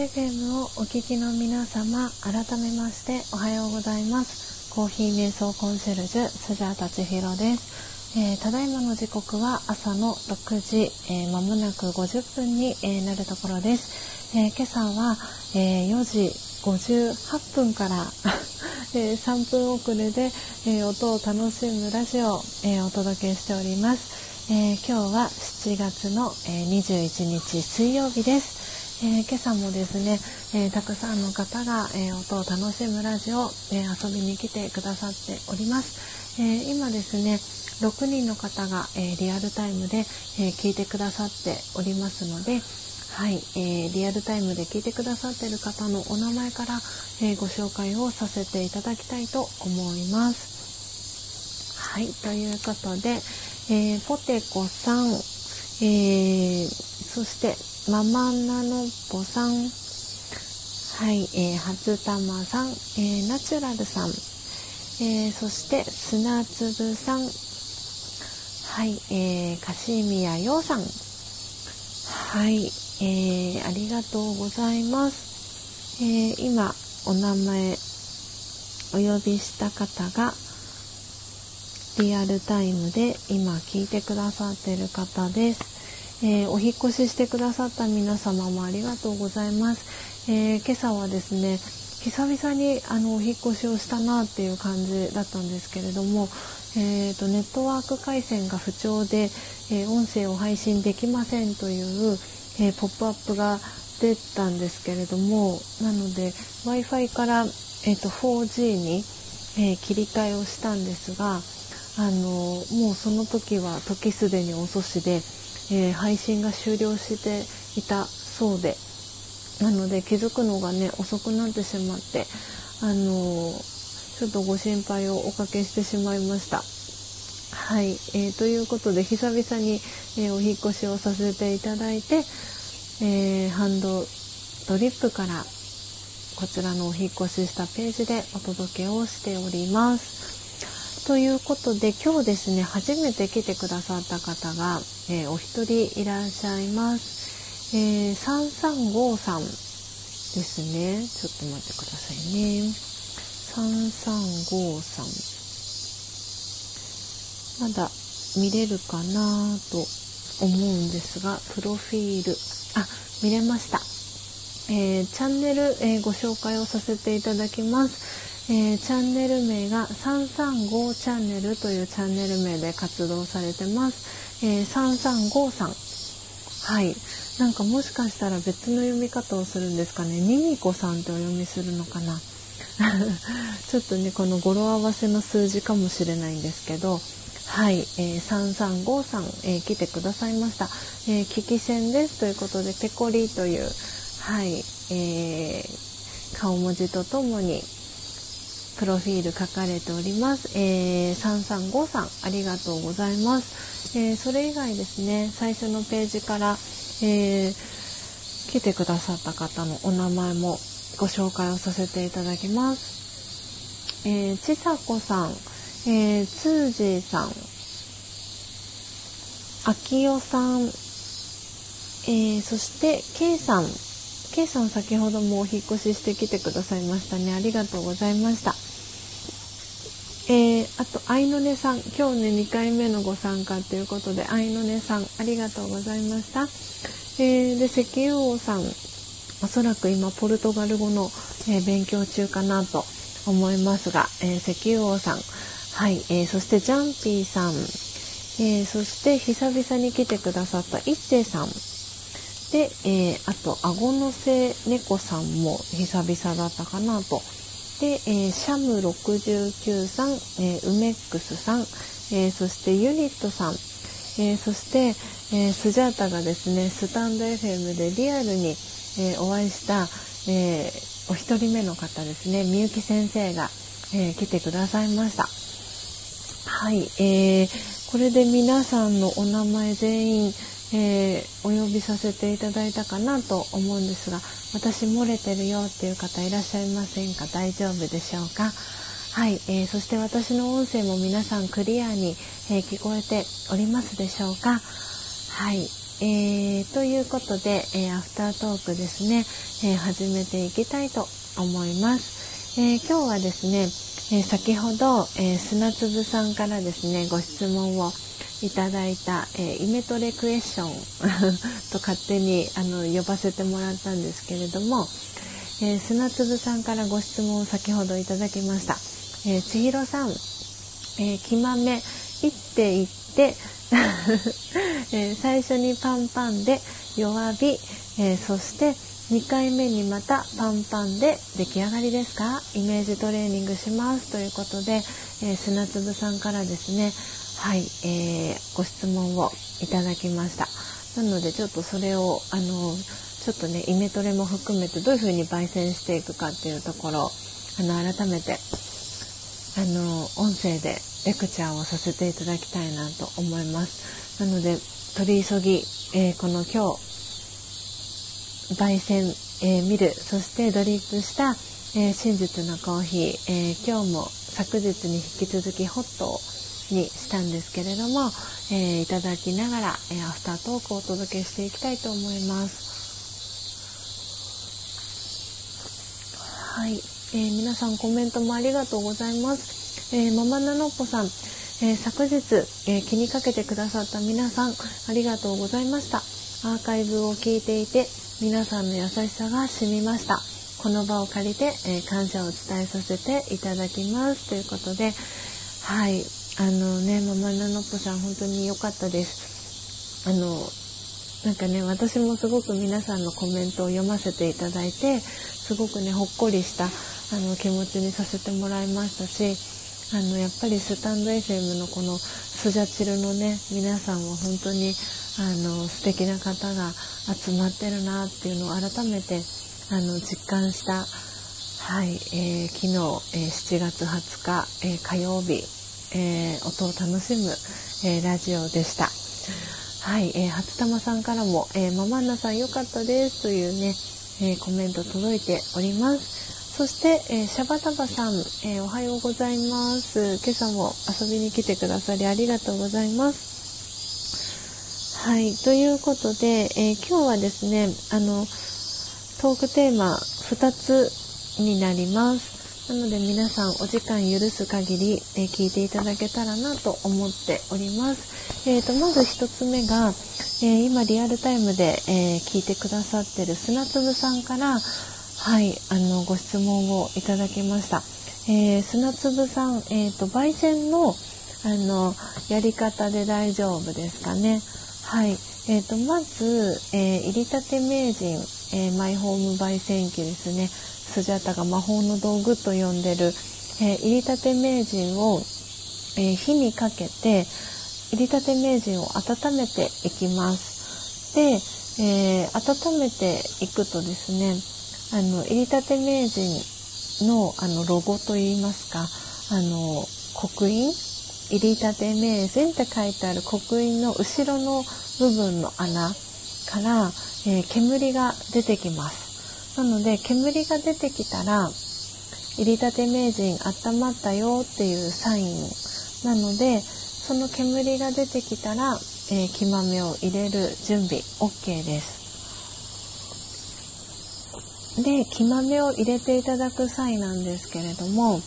FM をお聞きの皆様、改めましておはようございます。コーヒー瞑想コンシェルジュ、スジャータチヒロです。えー、ただいまの時刻は朝の6時、えー、間もなく50分に、えー、なるところです。え今朝は、え4時58分から え3分遅れで、え音を楽しむラジオを、えお届けしております。え今日は7月の、え21日水曜日です。えー、今朝もですね、えー、たくさんの方が、えー、音を楽しむラジオ、え遊びに来てくださっております。え今ですね、6人の方が、えリアルタイムで、え聞いてくださっておりますので、はい、えー、リアルタイムで聞いてくださっている方のお名前から、え、ご紹介をさせていただきたいと思います。はい、ということで、えー、ポテコさん、えそしてママナノポさん、はい、えー、初玉さん、えー、ナチュラルさん、えー、そして砂粒さん、はい、えー、カシミヤヨウさん、はい、えー、ありがとうございます。えー、今、お名前、お呼びした方が、リアルタイムで今聞いてくださっている方です。えー、お引越ししてくださった皆様もありがとうございます。えー、今朝はですね、久々にあのお引越しをしたなっていう感じだったんですけれども、えーと、ネットワーク回線が不調で、え音声を配信できませんという、えポップアップが出たんですけれどもなので w i f i から、えーと、4G に、え切り替えをしたんですがあのもうその時は時すでに遅しでえー、配信が終了していたそうでなので気づくのがね遅くなってしまってあのー、ちょっとご心配をおかけしてしまいました。はい、えー、ということで久々に、えお引越しをさせていただいて、えハンドドリップからこちらのお引越ししたページでお届けをしております。ということで今日ですね初めて来てくださった方が、えー、お一人いらっしゃいます、えー、335さんですね。ちょっと待ってくださいね。335さん。まだ見れるかなと思うんですがプロフィール。あ見れました、えー、チャンネル、えー、ご紹介をさせていただきます。えー、チャンネル名が335チャンネルというチャンネル名で活動されてます。えー、335さん。はい。なんかもしかしたら別の読み方をするんですかね。ミミコさんってお読みするのかな。ちょっとね、この語呂合わせの数字かもしれないんですけど、はい、えー、335さん、えー、来てくださいました。えー、聞き戦ですということで、ペコリという、はい、えー、顔文字とともに、プロフィール書かれております。えー、335さん、ありがとうございます。えー、それ以外ですね、最初のページから、えー、来てくださった方のお名前もご紹介をさせていただきます。えー、ちさこさん、えー、つーじーさん、あきよさん、えー、そして、けいさん、けいさん先ほどもお引越ししてきてくださいましたね。ありがとうございました。えー、あと、愛の音さん、今日ね、2回目のご参加ということで、愛の音さん、ありがとうございました。えー、で、石油王さん、おそらく今、ポルトガル語の、えー、勉強中かなと思いますが、え石油王さん、はい、えそしてジャンピーさん、えそして久々に来てくださった一星さん、で、えあと、顎のせ猫さんも久々だったかなとで、えー、シャム69さん、えー、ウメックスさん、えー、そしてユニットさん、えそして、えスジャータがですね、スタンド FM でリアルに、えお会いした、えお一人目の方ですね、みゆき先生が、え来てくださいました。はい、えーこれで皆さんのお名前全員、えお呼びさせていただいたかなと思うんですが、私漏れてるよっていう方いらっしゃいませんか？大丈夫でしょうか？はい、えー、そして私の音声も皆さんクリアに、えー、聞こえておりますでしょうか？はい、えー、ということで、え、アフタートークですね、え、始めていきたいと思います。え今日はですね、え先ほど、え砂粒さんからですね、ご質問をいただいた、えイメトレクエスチョン と勝手にあの呼ばせてもらったんですけれども、え砂粒さんからご質問を先ほどいただきました。え千尋さん、えー、きまめ、いっていって、えー、最初にパンパンで弱火、えー、そして2回目にまたパンパンで出来上がりですか？イメージトレーニングしますということで、えー、砂粒さんからですねはい、えー、ご質問をいただきました。なのでちょっとそれをあのちょっとねイメトレも含めてどういうふうに焙煎していくかっていうところあの改めてあの音声でレクチャーをさせていただきたいなと思います。なので取り急ぎ、えー、この今日焙煎、えー、見るそしてドリップした、えー、真実のコーヒー、え今日も昨日に引き続きホットにしたんですけれども、えいただきながら、えアフタートークをお届けしていきたいと思いますはい、えー、皆さんコメントもありがとうございます。えー、ママナノッポさん、えー、昨日、え気にかけてくださった皆さんありがとうございました。アーカイブを聞いていて皆さんの優しさが染みました。この場を借りて、え感謝を伝えさせていただきますということで、はい、あのね、ママナノッポさん本当に良かったです。あのなんかね私もすごく皆さんのコメントを読ませていただいてすごくねほっこりしたあの気持ちにさせてもらいましたしあのやっぱりスタンド FM のこのスジャチルのね皆さんは本当にあの素敵な方が集まってるなっていうのを改めてあの実感した、はいえー、昨日、えー、7月20日、えー、火曜日、え音を楽しむ、えラジオでした。はい、えー、初玉さんからも、えー、ママンナさん良かったですというね、えー、コメント届いております。そして、えー、シャバタバさん、えー、おはようございます。今朝も遊びに来てくださりありがとうございます。はい、ということで、え今日はですね、あの、トークテーマ2つになります。なので皆さんお時間許す限り、え聞いていただけたらなと思っております。えーと、まず1つ目が、えー、今リアルタイムで、えー、聞いてくださってる砂粒さんからはいあのご質問をいただきました、えー、砂粒さん、えーと、焙煎のあのやり方で大丈夫ですかね。はい、えーと、まず、え入りたて名人、えマイホーム焙煎機ですね。スジャタが魔法の道具と呼んでる、え入りたて名人を、え火にかけて入りたて名人を温めていきます。で、えー、温めていくとですね、あの、入りたて名人のあのロゴといいますか、あの、刻印？入りたて名人って書いてある刻印の後ろの部分の穴から、えー、煙が出てきます。なので、煙が出てきたら、入りたて名人温まったよっていうサインなので、その煙が出てきたら、えー、木豆を入れる準備 OK です。で、木豆を入れていただく際なんですけれども、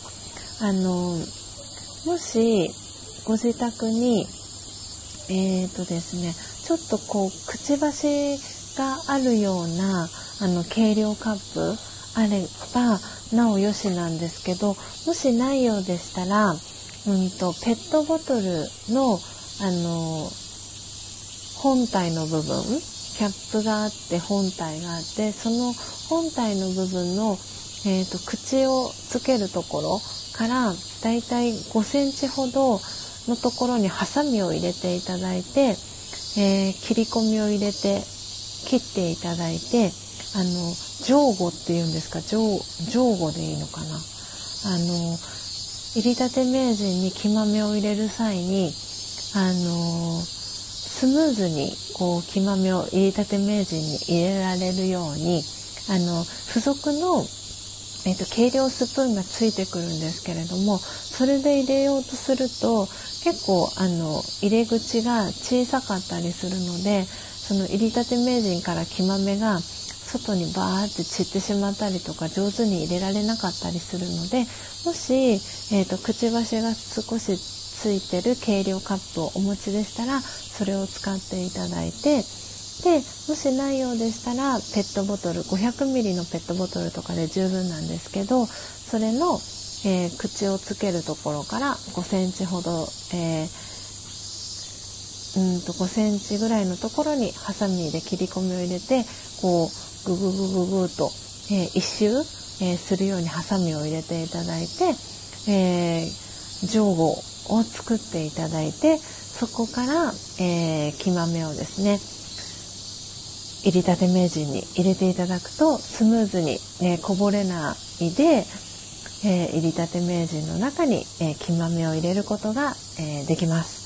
あの、もしご自宅に、え、ー、とですね、ちょっとこう、くちばしがあるような、あの、計量カップあれば、なおよしなんですけど、もしないようでしたら、うんと、ペットボトルの、あの、本体の部分、キャップがあって本体があって、その本体の部分の、えーと、口をつけるところからだいたい5センチほどのところにハサミを入れていただいて、えー、切り込みを入れて切っていただいてあの上後っていうんですか？上上後でいいのかな？あの入りたて名人に木豆を入れる際にあのスムーズにこう木豆を入りたて名人に入れられるようにあの付属の、えーと、計量スプーンがついてくるんですけれどもそれで入れようとすると結構あの入れ口が小さかったりするのでその入りたて名人から木豆が外にバーって散ってしまったりとか上手に入れられなかったりするのでもし、えーと、くちばしが少しついてる計量カップをお持ちでしたらそれを使っていただいてでもしないようでしたらペットボトル 500ml のペットボトルとかで十分なんですけどそれの、えー、口をつけるところから5センチほど、えーうんと5センチぐらいのところにハサミで切り込みを入れてこうグググググと、えー、一周、えー、するようにハサミを入れていただいて、えー、上後を作っていただいてそこから、えー、木豆をですね入りたて名人に入れていただくとスムーズに、ね、こぼれないで、えー、入りたて名人の中に、えー、木豆を入れることが、えー、できます。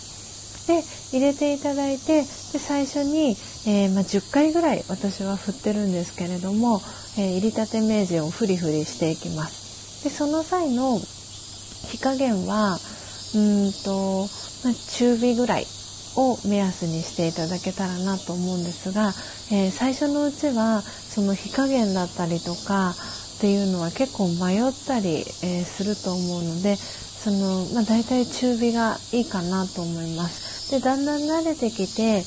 で入れていただいてで最初に、えー、まあ、10回ぐらい私は振ってるんですけれども、えー、入りたて名人をフリフリしていきます。でその際の火加減はうんと、まあ、中火ぐらいを目安にしていただけたらなと思うんですが、えー、最初のうちはその火加減だったりとかっていうのは結構迷ったり、えー、すると思うのでその、まあ、大体中火がいいかなと思います。でだんだん慣れてきて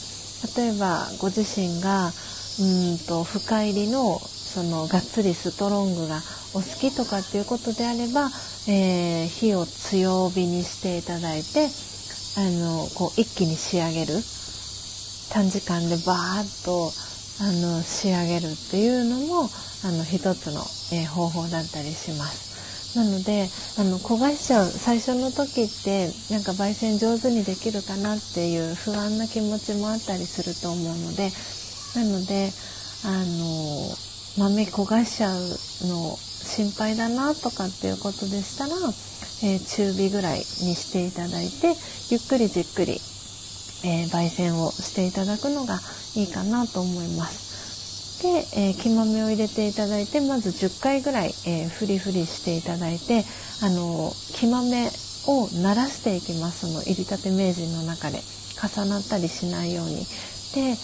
例えばご自身がうんと深入りのそのがっつりストロングがお好きとかっていうことであれば、えー、火を強火にしていただいてあのこう一気に仕上げる短時間でバーッとあの仕上げるっていうのもあの一つの、えー、方法だったりします。なのであの焦がしちゃう最初の時ってなんか焙煎上手にできるかなっていう不安な気持ちもあったりすると思うのでなのであの豆焦がしちゃうの心配だなとかっていうことでしたら、えー、中火ぐらいにしていただいてゆっくりじっくり、えー、焙煎をしていただくのがいいかなと思います。で、えー、木豆を入れていただいてまず10回ぐらい、えー、フリフリしていただいてあの木豆を鳴らしていきます。その入りたて名人の中で。重なったりしないように。で、え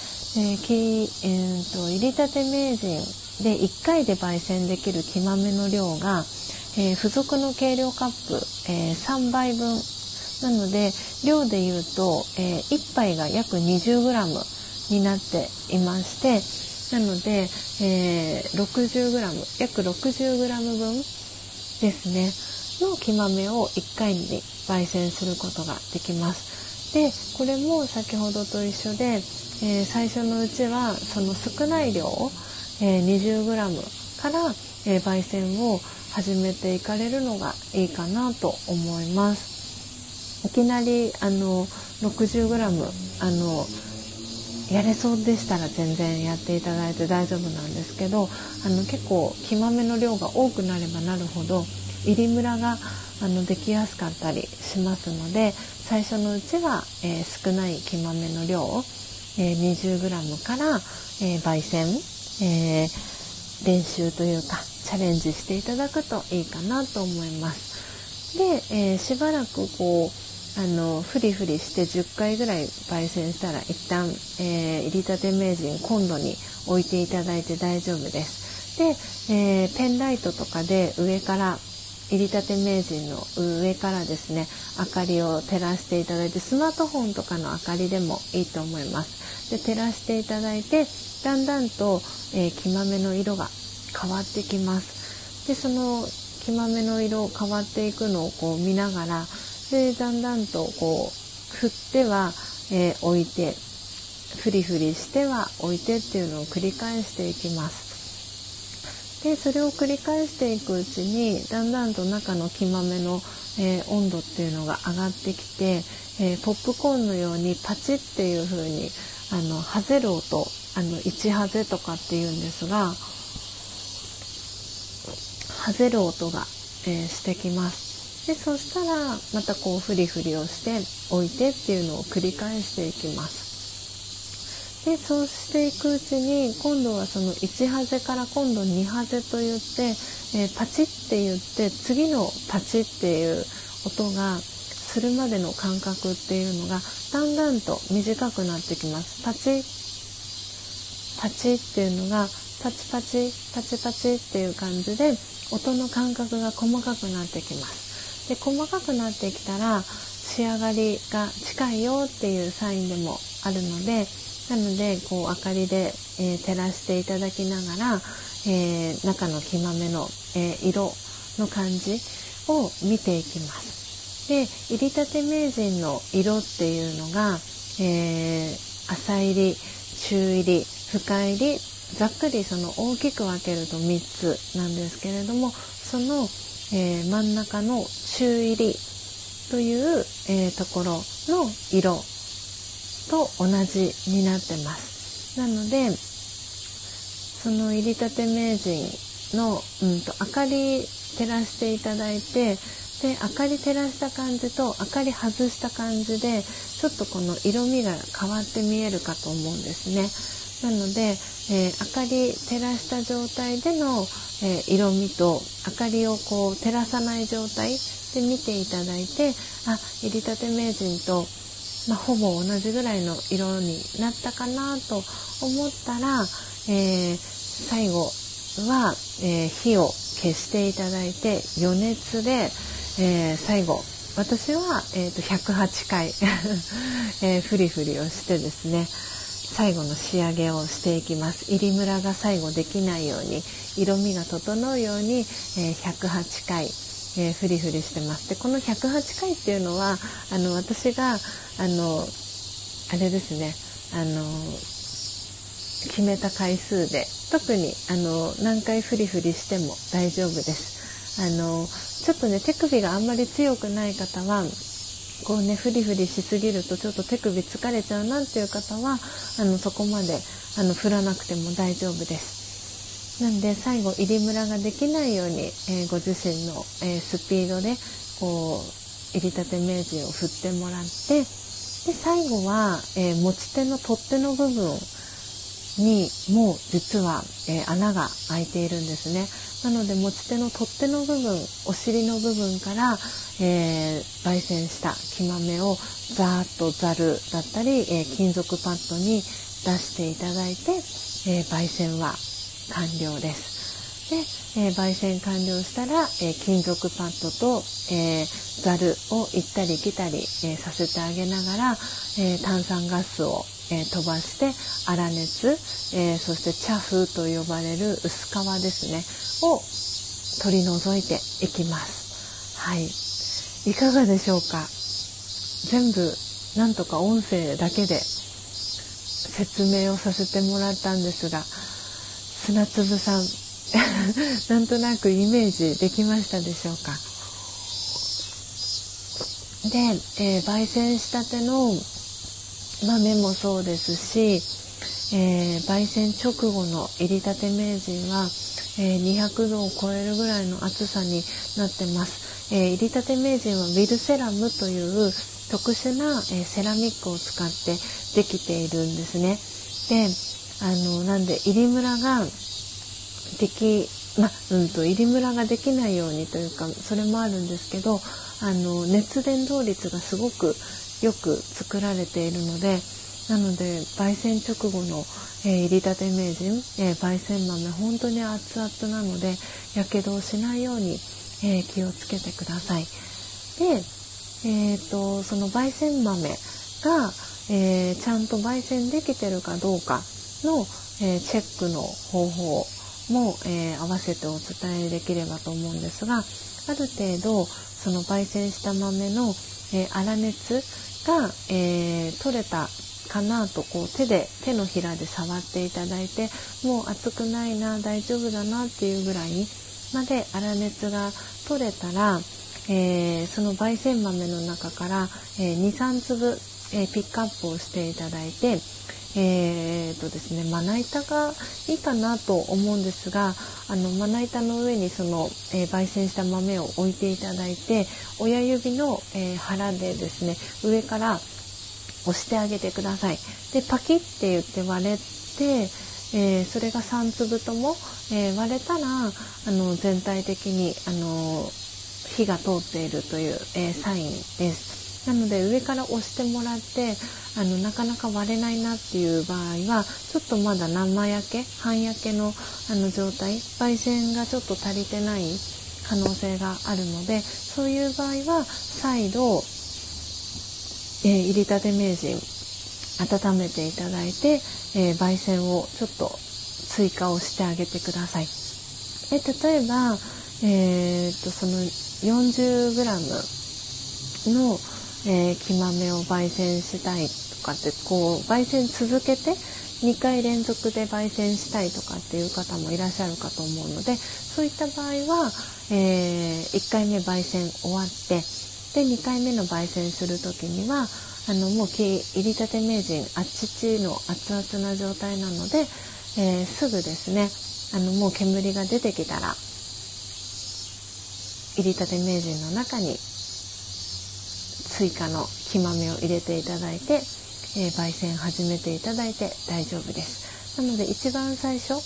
ーきえーと、入りたて名人で1回で焙煎できる木豆の量が、えー、付属の計量カップ、えー、3杯分。なので量で言うと、えー、1杯が約 20g になっていましてなので、えー、60g 約 60g 分ですねの木豆を1回に焙煎することができます。でこれも先ほどと一緒で、えー、最初のうちはその少ない量、えー、20g から、えー、焙煎を始めていかれるのがいいかなと思います。いきなりあの 60g あのやれそうでしたら全然やっていただいて大丈夫なんですけどあの結構木豆の量が多くなればなるほど入りムラがあのできやすかったりしますので最初のうちは、えー、少ない木豆の量を、えー、20g から、えー、焙煎、え練習というかチャレンジしていただくといいかなと思います。で、えしばらくこうあのフリフリして10回ぐらい焙煎したら一旦、えー、入りたて名人コンロに置いていただいて大丈夫です。で、えー、ペンライトとかで上から入りたて名人の上からですね明かりを照らしていただいてスマートフォンとかの明かりでもいいと思います。で照らしていただいてだんだんと、えー、木豆の色が変わってきます。でその木豆の色変わっていくのをこう見ながらでだんだんとこう振っては、えー、置いてフリフリしては置いてっていうのを繰り返していきます。でそれを繰り返していくうちにだんだんと中の木豆の、えー、温度っていうのが上がってきて、えー、ポップコーンのようにパチッっていう風にあのハゼる音あの1ハゼとかっていうんですがハゼる音が、えー、してきます。でそしたらまたこうフリフリをして置いてっていうのを繰り返していきます。でそうしていくうちに今度はその1ハゼから今度2ハゼと言って、えー、パチって言って次のパチっていう音がするまでの間隔っていうのがだんだんと短くなってきます。パチパチっていうのがパチパチパチパチっていう感じで音の感覚が細かくなってきますで細かくなってきたら仕上がりが近いよっていうサインでもあるのでなのでこう明かりで、えー、照らしていただきながら、えー、中の木豆の、えー、色の感じを見ていきます。で入りたて名人の色っていうのが、え浅入り中入り深入りざっくりその大きく分けると3つなんですけれどもその、え真ん中の中入りという、えところの色と同じになってます。なのでその入りたて名人の、うんと、明かり照らしていただいてで明かり照らした感じと明かり外した感じでちょっとこの色味が変わって見えるかと思うんですね。なので、えー、明かり照らした状態での、えー、色味と明かりをこう照らさない状態で見ていただいてあ入りたて名人とまあ、ほぼ同じぐらいの色になったかなと思ったら、えー、最後は、え、火を消していただいて余熱で、え、最後私は、えーと、108回、えー、フリフリをしてですね最後の仕上げをしていきます入りムラが最後できないように色味が整うように、えー、108回えー、フリフリしてます。でこの108回っていうのはあの私があのあれですねあの決めた回数で特にあの何回フリフリしても大丈夫です。あのちょっとね手首があんまり強くない方はこうねフリフリしすぎるとちょっと手首疲れちゃうなっていう方はあのそこまであの振らなくても大丈夫です。なんで最後入りムラができないように、えー、ご自身の、えー、スピードでこう入りたて名人を振ってもらってで最後は、えー、持ち手の取っ手の部分にも実は、え穴が開いているんですね。なので持ち手の取っ手の部分お尻の部分から、えー焙煎した木豆をザーッとざるだったり、え金属パッドに出していただいて、え焙煎は完了です。で、えー、焙煎完了したら、えー、金属パッドと、えー、ザルを行ったり来たり、えさせてあげながら、え炭酸ガスを、え飛ばして粗熱、えそして茶風と呼ばれる薄皮ですねを取り除いていきます。はい。いかがでしょうか？全部なんとか音声だけで説明をさせてもらったんですが砂粒さん なんとなくイメージできましたでしょうか？で、えー、焙煎したての豆もそうですし、えー、焙煎直後の入りたて名人は、えー、200度を超えるぐらいの熱さになってます、え入りたて名人はウィルセラムという特殊な、えセラミックを使ってできているんですね。であのなんで入りムラができまうんと入りムラができないようにというかそれもあるんですけどあの熱伝導率がすごくよく作られているのでなので焙煎直後の、えー、入りたて名人、えー、焙煎豆本当に熱々なのでやけどをしないように、えー、気をつけてください。で、えーと、その焙煎豆が、えちゃんと焙煎できてるかどうかの、えチェックの方法も、えー、合わせてお伝えできればと思うんですがある程度その焙煎した豆の、えー、粗熱が、えー、取れたかなとこう手で手のひらで触っていただいてもう熱くないな大丈夫だなっていうぐらいまで粗熱が取れたら、えー、その焙煎豆の中から、えー、23粒、え、ピックアップをしていただいてえーとですね、まな板がいいかなと思うんですがあのまな板の上にその、えー、焙煎した豆を置いていただいて親指の、えー、腹でですね上から押してあげてください。でパキッて言って割れて、えー、それが3粒とも、え割れたらあの全体的にあの火が通っているという、えサインです。なので上から押してもらってあのなかなか割れないなっていう場合はちょっとまだ生焼け半焼けのあの状態焙煎がちょっと足りてない可能性があるのでそういう場合は再度、えー、入りたて名人温めていただいて、えー、焙煎をちょっと追加をしてあげてください。え例えば、えー、とその 40g の、えー、木豆を焙煎したいとかってこう焙煎続けて2回連続で焙煎したいとかっていう方もいらっしゃるかと思うのでそういった場合は、えー、1回目焙煎終わってで2回目の焙煎する時にはあのもう入りたて名人あっちちの熱々な状態なので、えー、すぐですねあのもう煙が出てきたら入りたて名人の中に追加の木豆を入れていただいて、えー、焙煎始めていただいて大丈夫です。なので一番最初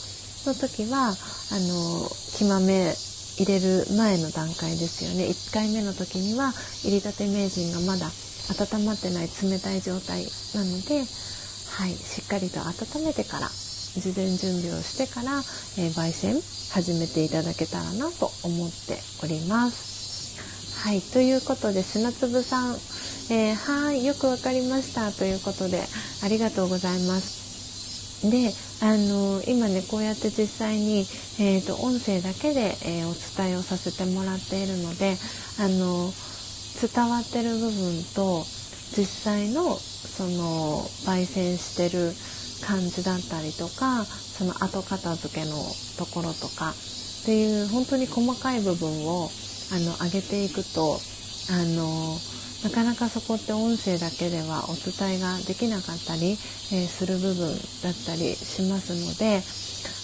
の時はあの木豆入れる前の段階ですよね1回目の時には入りたて名人がまだ温まってない冷たい状態なので、はい、しっかりと温めてから事前準備をしてから、えー、焙煎始めていただけたらなと思っております。はい、ということで砂粒さん、えー、はいよくわかりましたということでありがとうございます。であの今ねこうやって実際に、えーと、音声だけで、えー、お伝えをさせてもらっているのであの伝わってる部分と実際のその焙煎してる感じだったりとかその後片付けのところとかっていう本当に細かい部分をあの上げていくとあのなかなかそこって音声だけではお伝えができなかったり、えー、する部分だったりしますので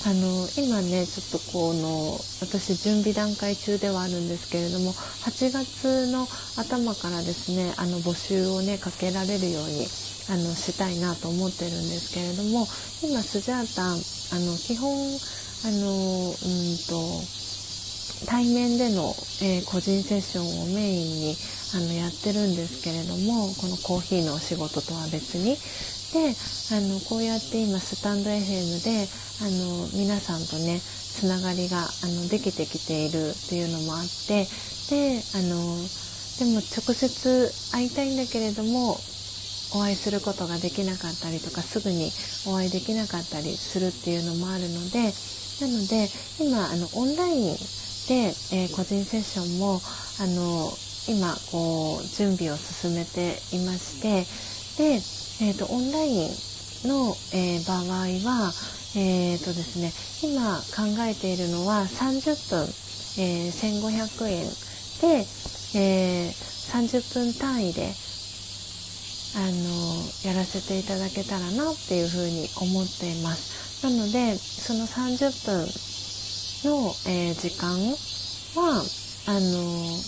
あの今ねちょっとこの私準備段階中ではあるんですけれども8月の頭からですねあの募集をねかけられるようにあのしたいなと思ってるんですけれども今スジャータあの基本あのうんと対面での、えー、個人セッションをメインにあのやってるんですけれどもこのコーヒーのお仕事とは別に。であのこうやって今スタンド FM であの皆さんとねつながりがあのできてきているっていうのもあってであのでも直接会いたいんだけれどもお会いすることができなかったりとかすぐにお会いできなかったりするっていうのもあるのでなので今あのオンラインで、えー、個人セッションもあの今こう準備を進めていましてで、えーと、オンラインの、えー、場合は、えーとですね、今考えているのは30分、えー、1500円で、えー、30分単位であのやらせていただけたらなっていうふうに思っています。なのでその30分の、えー、時間はあの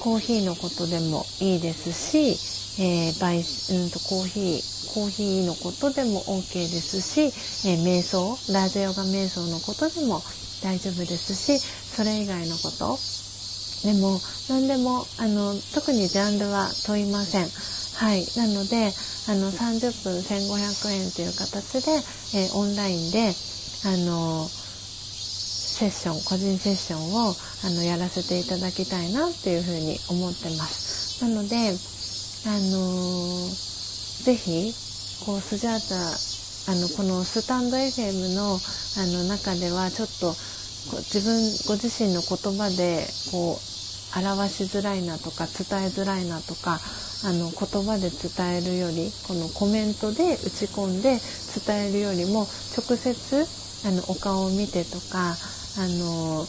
コーヒーのことでもいいですし、えー、バイうんとコーヒーコーヒーのことでも OK ですし、えー、瞑想ラージヨガ瞑想のことでも大丈夫ですしそれ以外のことでも何でもあの特にジャンルは問いません。はい、なのであの30分1500円という形で、えー、オンラインであのセッション個人セッションをあのやらせていただきたいなっていうふうに思ってます。なのであのー、ぜひこうスジャータあのこのスタンド FM のあの中ではちょっと自分ご自身の言葉でこう表しづらいなとか伝えづらいなとかあの言葉で伝えるよりこのコメントで打ち込んで伝えるよりも直接あのお顔を見てとかあの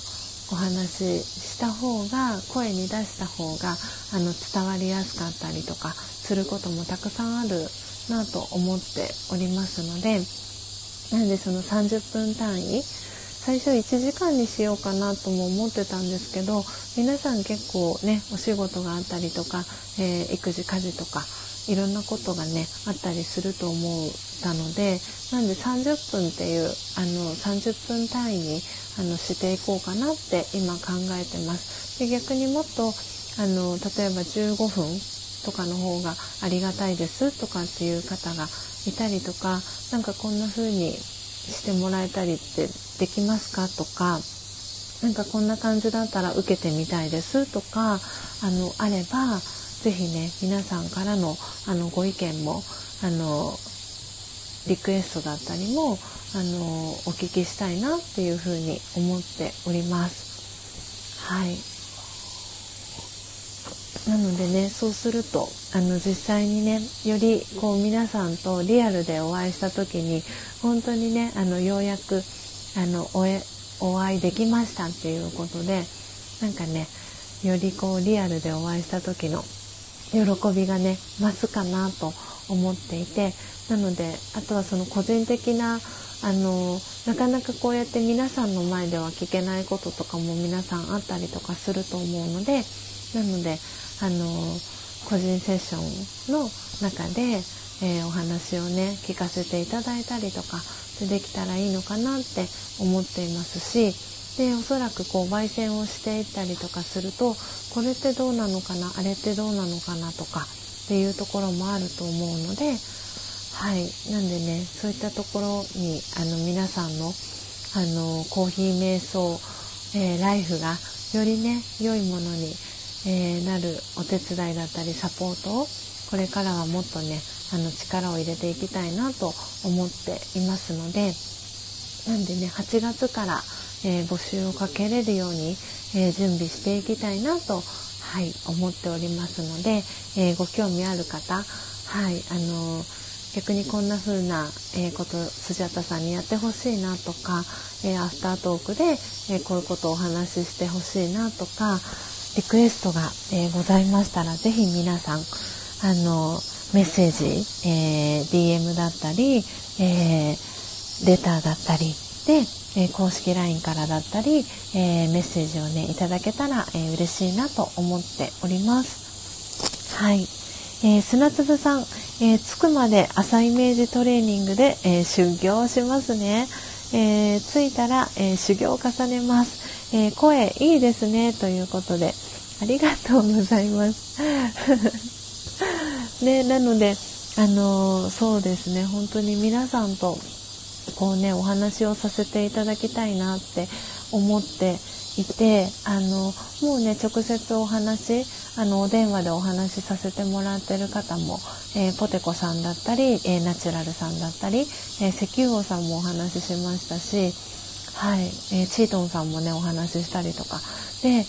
お話しした方が声に出した方があの伝わりやすかったりとかすることもたくさんあるなと思っておりますのでなのでその30分単位最初1時間にしようかなとも思ってたんですけど皆さん結構ねお仕事があったりとか、えー、育児家事とかいろんなことがねあったりすると思ったのでなんで30分っていうあの30分単位にあのしていこうかなって今考えてます。で逆にもっとあの例えば15分とかの方がありがたいですとかっていう方がいたりとかなんかこんな風にしてもらえたりってできますかとかなんかこんな感じだったら受けてみたいですとかあのあれば是非ね皆さんからのあのご意見もあのリクエストだったりもあのお聞きしたいなっていうふうに思っております。はいなのでねそうするとあの実際にねよりこう皆さんとリアルでお会いした時に本当にねあのようやくあのおえお会いできましたっていうことでなんかねよりこうリアルでお会いした時の喜びがね増すかなと思っていてなのであとはその個人的なあのなかなかこうやって皆さんの前では聞けないこととかも皆さんあったりとかすると思うのでなのであの個人セッションの中で、えー、お話をね聞かせていただいたりとかできたらいいのかなって思っていますしでおそらくこう焙煎をしていったりとかするとこれってどうなのかなあれってどうなのかなとかっていうところもあると思うのではい。なんでねそういったところにあの皆さんのあのコーヒー瞑想、えー、ライフがよりね良いものに、えー、なるお手伝いだったりサポートをこれからはもっとねあの力を入れていきたいなと思っていますのでなんでね8月から、えー、募集をかけれるように、え準備していきたいなとはい、思っておりますので、え、ご興味ある方、はい、あのー、逆にこんな風な、えー、こと、スジャタさんにやってほしいなとか、えアフタートークで、えこういうことをお話ししてほしいなとか、リクエストが、えございましたら、ぜひ皆さん、あのメッセージ、え DM だったり、えレターだったりで、え、公式 LINE からだったり、え、メッセージをね、いただけたら、えー、嬉しいなと思っております。はい。えー、砂粒さん、えー、着くまで朝イメージトレーニングで、えー、修行しますね。え、着いたら、え、修行を重ねます。え、声いいですね、ということで、ありがとうございます。ね、なので、あの、そうですね、本当に皆さんとこうねお話をさせていただきたいなって思っていてあのもうね直接お話あのお電話でお話しさせてもらってる方も、えー、ポテコさんだったり、えー、ナチュラルさんだったり、えー、石油王さんもお話ししましたし、はいえチートンさんもねお話ししたりとか。で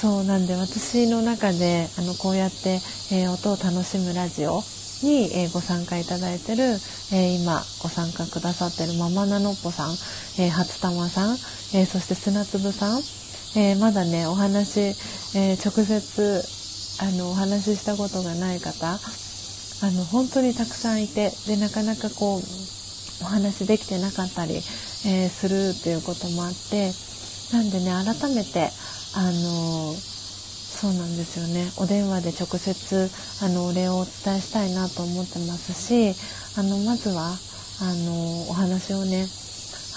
そうなんで私の中であのこうやって、え音を楽しむラジオに、え、ご参加いただいてる、え、今ご参加くださってるママナノッポさん、えー、初玉さん、えそして砂粒さん、えまだねお話、え直接あのお話ししたことがない方あの本当にたくさんいてでなかなかこうお話できてなかったり、えするっていうこともあってなんでね改めてあのそうなんですよね。お電話で直接あのお礼をお伝えしたいなと思ってますしあのまずはあのお話をね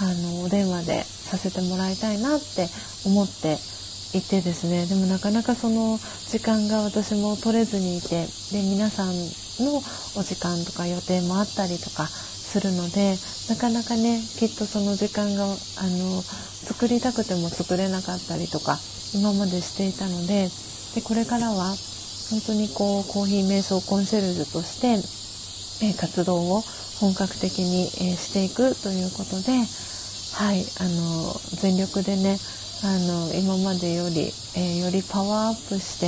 あのお電話でさせてもらいたいなって思っていてですね。でもなかなかその時間が私も取れずにいてで皆さんのお時間とか予定もあったりとかするのでなかなかねきっとその時間があの作りたくても作れなかったりとか今までしていたのででこれからは本当にこうコーヒー瞑想コンシェルジュとして、え、活動を本格的に、え、していくということで、はい、あの全力でねあの今までより、えー、よりパワーアップして、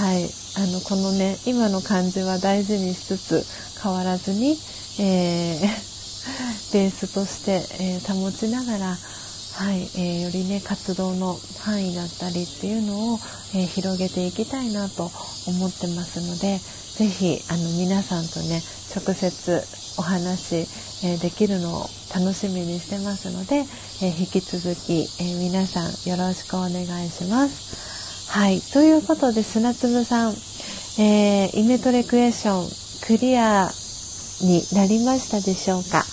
はい、あのこのね今の感じは大事にしつつ変わらずに、えー、ベースとして、えー、保ちながらはい、えー、よりね活動の範囲だったりっていうのを、えー、広げていきたいなと思ってますので是非皆さんとね直接お話、え、できるのを楽しみにしてますので、え引き続き、え皆さんよろしくお願いします。はい、ということで砂粒さん、えイメトレクエスチョンクリアになりましたでしょうか？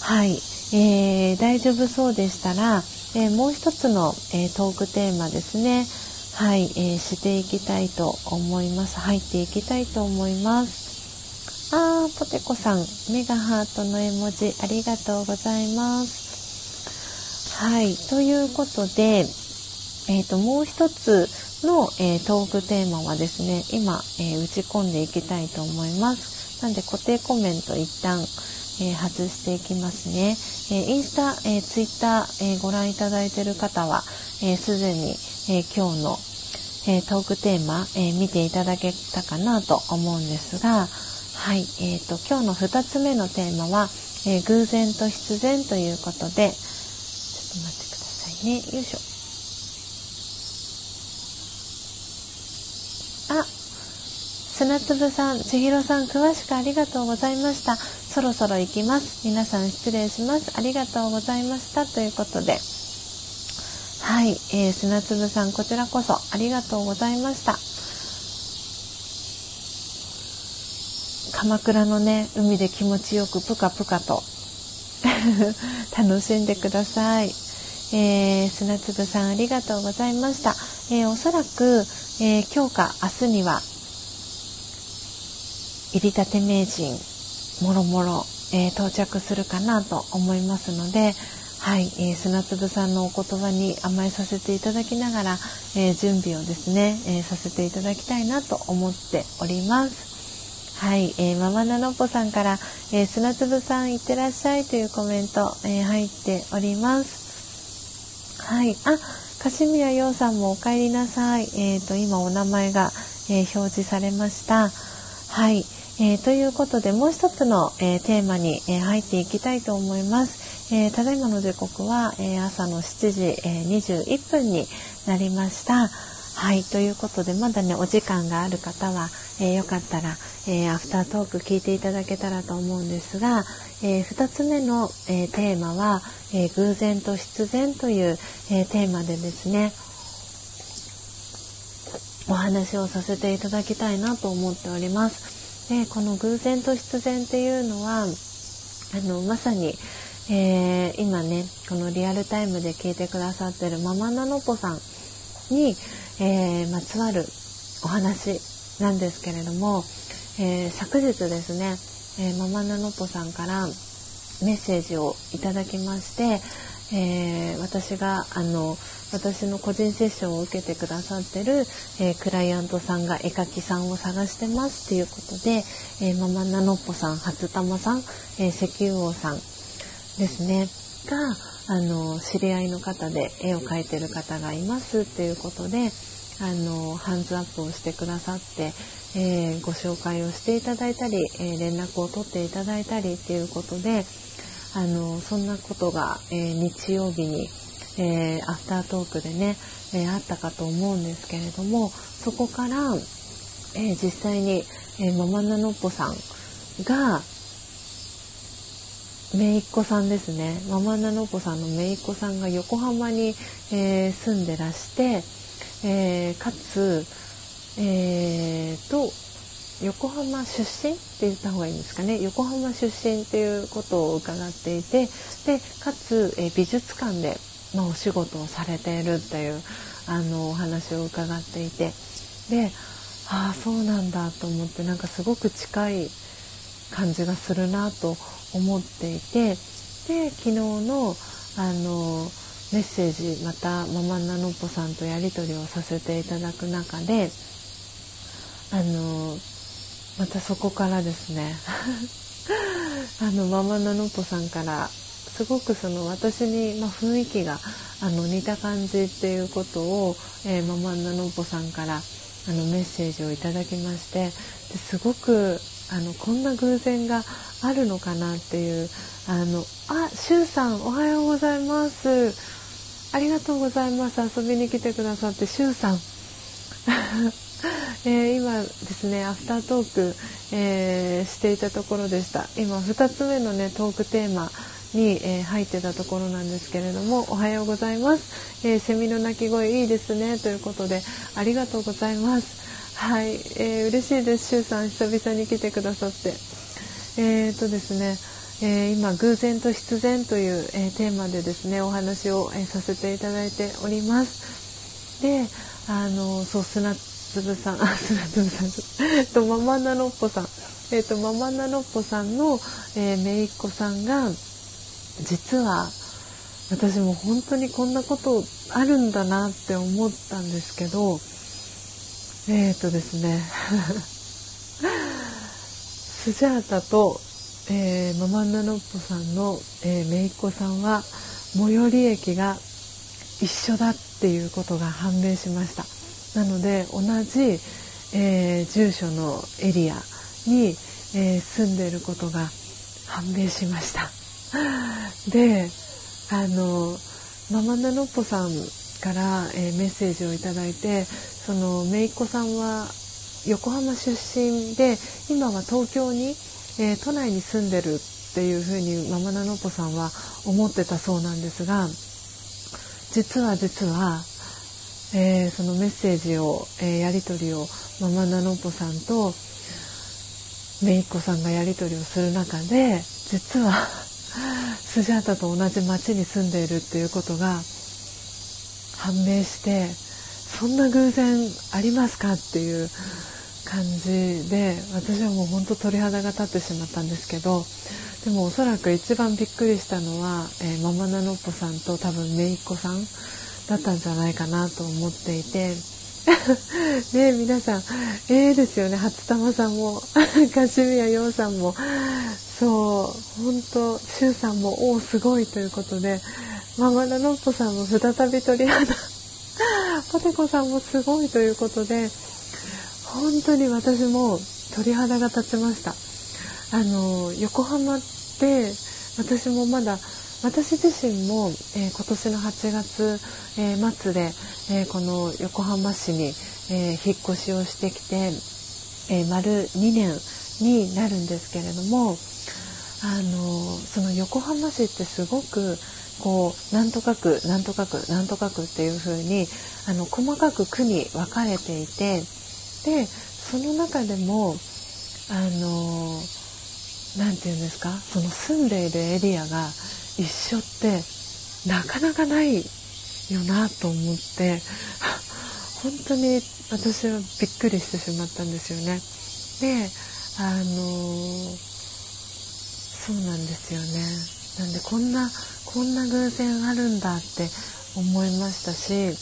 はい。えー、大丈夫そうでしたら、えー、もう一つの、えー、トークテーマですね。はい、えー、していきたいと思います。入っていきたいと思います。あー、ポテコさん、メガハートの絵文字ありがとうございます。はい、ということで、えっ、ー、と、もう一つの、えー、トークテーマはですね、今、え打ち込んでいきたいと思います。なんで固定コメント一旦、え外していきますね。えインスタ、えツイッター、えご覧いただいている方は、す、で、に、え今日の、えトークテーマ、え見ていただけたかなと思うんですが、はい、えーと、今日の2つ目のテーマは、え偶然と必然ということで、ちょっと待ってくださいね。よいしょ。あ、砂粒さん、千尋さん、詳しくありがとうございました。そろそろ行きます。皆さん失礼します。ありがとうございました。ということで、はい、えー、砂粒さん、こちらこそありがとうございました。鎌倉のね、海で気持ちよくぷかぷかと 楽しんでください。えー、砂粒さんありがとうございました。えー、おそらく、えー、今日か明日には、入りたて名人、もろもろ、え到着するかなと思いますので、はい、えー、砂粒さんのお言葉に甘えさせていただきながら、えー、準備をですね、えー、させていただきたいなと思っております。はい、えー、ママナノポさんから、えー、砂粒さんいってらっしゃいというコメント、えー、入っております。はい、あ、カシミヤヨウさんもお帰りなさい。えっ、ー、と、今お名前が、えー、表示されました。はい、えー、ということで、もう一つの、えテーマに、え入っていきたいと思います。えー、ただいまの時刻は、えー、朝の7時、えー、21分になりました。はい。ということで、まだね、お時間がある方は、えよかったら、えアフタートーク聞いていただけたらと思うんですが、え2つ目の、えテーマは、え偶然と必然という、えテーマでですね、お話をさせていただきたいなと思っております。で、この偶然と必然っていうのは、あの、まさに、えー、今ねこのリアルタイムで聞いてくださってるママナノポさんに、えー、まつわるお話なんですけれども、えー、昨日ですね、えママナノポさんからメッセージをいただきまして、え私があの私の個人セッションを受けてくださってる、え、クライアントさんが絵描きさんを探してますっていうことで、えー、ママナノポさん、初玉さん、え、石油王さん、ですね。があの知り合いの方で絵を描いてる方がいますっていうことであのハンズアップをしてくださって、えー、ご紹介をしていただいたり、えー、連絡を取っていただいたりっていうことであのそんなことが、えー、日曜日に、えアフタートークでね、えあったかと思うんですけれどもそこから、え実際に、えママナノッポさんが姪っ子さんですね。ママナノコさんの姪っ子さんが横浜に、えー、住んでらして、えー、かつ、えー、と横浜出身って言った方がいいんですかね。横浜出身っていうことを伺っていてでかつ、え美術館で、まあ、お仕事をされているっていうあのお話を伺っていて。でああそうなんだと思ってなんかすごく近い感じがするなと思っていてで昨日のあのメッセージまたママナノッポさんとやり取りをさせていただく中であのまたそこからですね あのママナノッポさんからすごくその私に、ま、雰囲気があの似た感じっていうことを、えー、ママナノッポさんからあのメッセージをいただきましてですごくあのこんな偶然があるのかなっていうあのあしゅうさんおはようございます。ありがとうございます。遊びに来てくださってしゅうさん。えー、今ですねアフタートーク、えー、していたところでした。今2つ目のねトークテーマに、えー、入ってたところなんですけれどもおはようございます、えセミの鳴き声いいですね。ということでありがとうございます。はい、えー、嬉しいです。しゅうさん、久々に来てくださって。えーとですね、えー、今、偶然と必然という、えー、テーマでですね、お話を、えー、させていただいております。であのそう砂粒さんあ砂粒さん えっとママナノッポさんえっとママナノッポさんの、えー、姪っ子さんが実は私も本当にこんなことあるんだなって思ったんですけどえっ、ー、とですね。スジャータと、えー、ママンナノッポさんの、えー、姪っ子さんは最寄り駅が一緒だっていうことが判明しました。なので同じ、えー、住所のエリアに、えー、住んでいることが判明しました。であのママナノッポさんから、えー、メッセージを頂いてその姪っ子さんは横浜出身で今は東京に、えー、都内に住んでるっていうふうにママナノッポさんは思ってたそうなんですが実は実は、えー、そのメッセージを、えー、やり取りをママナノッポさんと姪っ子さんがやり取りをする中で実は スジャータと同じ町に住んでいるっていうことが判明してそんな偶然ありますかっていう感じで私はもうほんと鳥肌が立ってしまったんですけどでもおそらく一番びっくりしたのは、えー、ママナノッポさんと多分姪っ子さんだったんじゃないかなと思っていて ね皆さんええー、ですよね。初玉さんも カシミヤヨウさんも。そう本当シュウさんもおおすごいということでママナノッポさんも再び鳥肌 ポテコさんもすごいということで本当に私も鳥肌が立ちました。あの横浜って私もまだ私自身も、えー、今年の8月、えー、末で、えー、この横浜市に、え引っ越しをしてきて、え丸2年になるんですけれどもあのその横浜市ってすごくこうなんとか区なんとか区なんとか区っていう風にあの細かく区に分かれていてでその中でもあの何て言うんですかその住んでいるエリアが一緒ってなかなかないよなと思って 本当に私はびっくりしてしまったんですよね。であのそうなんですよね。なんでこんなこんな偶然あるんだって思いましたし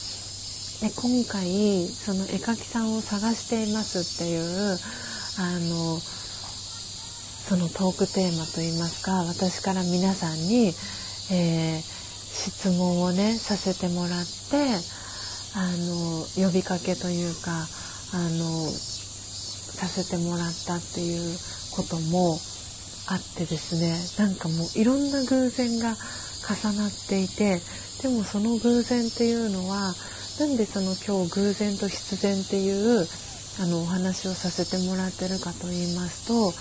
で今回その絵描きさんを探していますっていうあのそのトークテーマといいますか私から皆さんに、えー、質問をねさせてもらってあの呼びかけというかあのさせてもらったっていうこともあってですねなんかもういろんな偶然が重なっていてでもその偶然っていうのはなんでその今日偶然と必然っていうあのお話をさせてもらってるかと言いますと、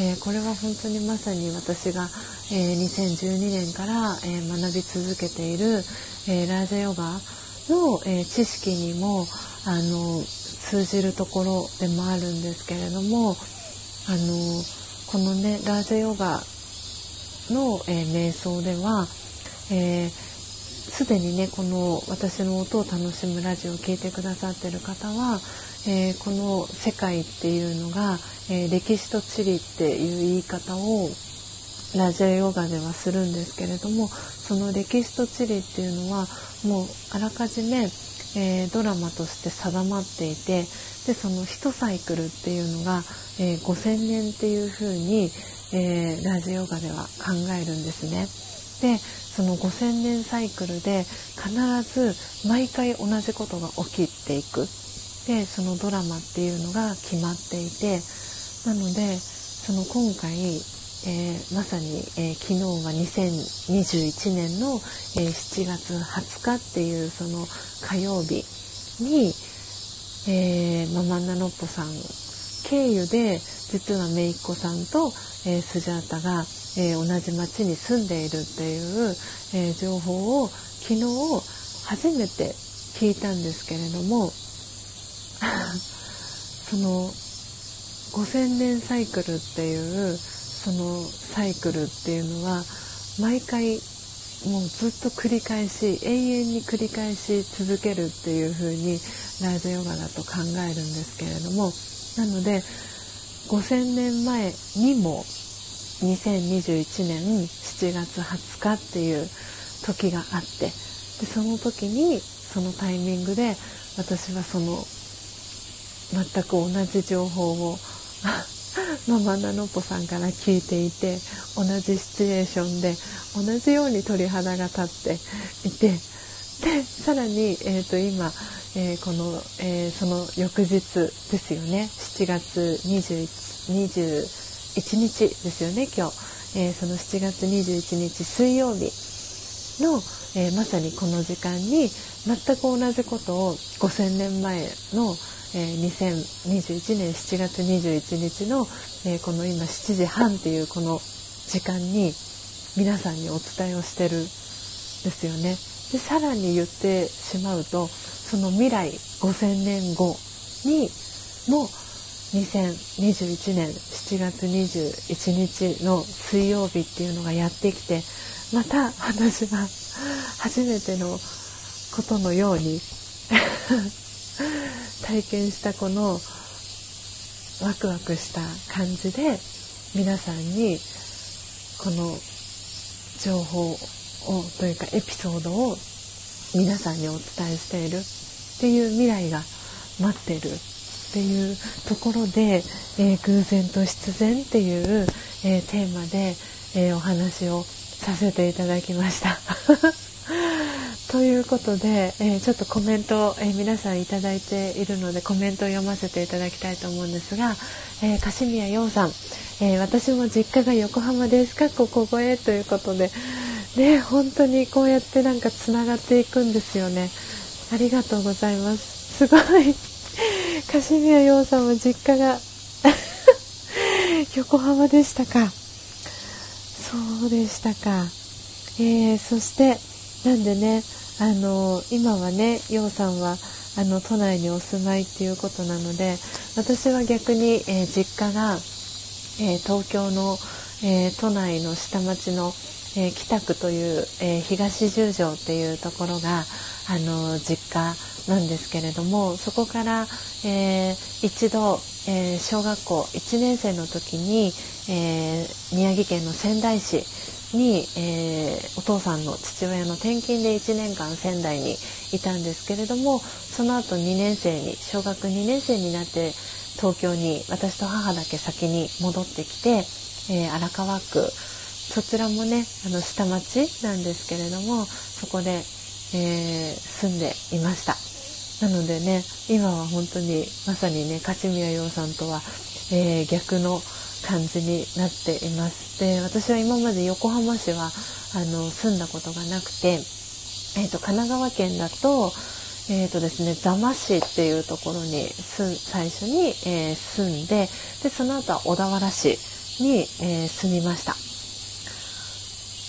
えー、これは本当にまさに私が、えー、2012年から、えー、学び続けている、えラージャヨガの、え知識にもあの通じるところでもあるんですけれどもあのこのねラージャヨガの、え瞑想では、えすでにねこの私の音を楽しむラジオを聴いてくださってる方は、えー、この世界っていうのが、えー、歴史と地理っていう言い方をラジオヨガではするんですけれどもその歴史と地理っていうのはもうあらかじめ、えー、ドラマとして定まっていてでその1サイクルっていうのが、えー、5,000年っていうふうに、え、ラジオヨガでは考えるんですね。でその5,000年サイクルで必ず毎回同じことが起きていく。でそのドラマっていうのが決まっていてなのでその今回、えー、まさに、えー、昨日は2021年の、えー、7月20日っていうその火曜日に、えー、ママンナノッポさん経由で実は姪っ子さんと、えー、スジャータが、えー、同じ町に住んでいるっていう、えー、情報を昨日初めて聞いたんですけれども その5,000年サイクルっていうそのサイクルっていうのは毎回もうずっと繰り返し永遠に繰り返し続けるっていう風にラージヨガだと考えるんですけれどもなので5000年前にも2021年7月20日っていう時があってでその時にそのタイミングで私はその全く同じ情報をママナノポさんから聞いていて同じシチュエーションで同じように鳥肌が立っていてでさらに、えーと、今、えー、この、えー、その翌日ですよね。7月 21, 21日ですよね今日、えー、その7月21日水曜日の、えまさにこの時間に全く同じことを5000年前のえー、2021年7月21日の、えー、この今7時半っていうこの時間に皆さんにお伝えをしてるんですよね。でさらに言ってしまうとその未来5000年後にも2021年7月21日の水曜日っていうのがやってきてまた私は初めてのことのように 体験したこのワクワクした感じで皆さんにこの情報をというかエピソードを皆さんにお伝えしているっていう未来が待ってる。っていうところで、えー、偶然と必然っていう、えー、テーマで、えー、お話をさせていただきました。ということで、えー、ちょっとコメントを、えー、皆さんいただいているのでコメントを読ませていただきたいと思うんですが、えー、柏宮洋さん、え私も実家が横浜です。かっこ小声ということでね本当にこうやってなんかつながっていくんですよね。ありがとうございます。すごい。柏宮洋さんも実家が 横浜でしたか。そうでしたか、えー、そしてなんでねあの今はね陽さんはあの都内にお住まいっていうことなので私は逆に、えー、実家が、えー、東京の、え、都内の下町の、え北区という、え東十条っていうところがあの実家なんですけれどもそこから、えー一度、え小学校1年生の時に、え宮城県の仙台市に、えー、お父さんの父親の転勤で1年間仙台にいたんですけれどもその後2年生に小学2年生になって東京に私と母だけ先に戻ってきて、えー、荒川区。そちらもねあの下町なんですけれどもそこで、えー、住んでいましたなのでね今は本当にまさにね勝宮洋さんとは、えー、逆の感じになっていますで私は今まで横浜市はあの住んだことがなくて、えーと、神奈川県だと,、えーとですね、座間市っていうところに住最初に、えー、住んででその後は小田原市に、えー、住みました。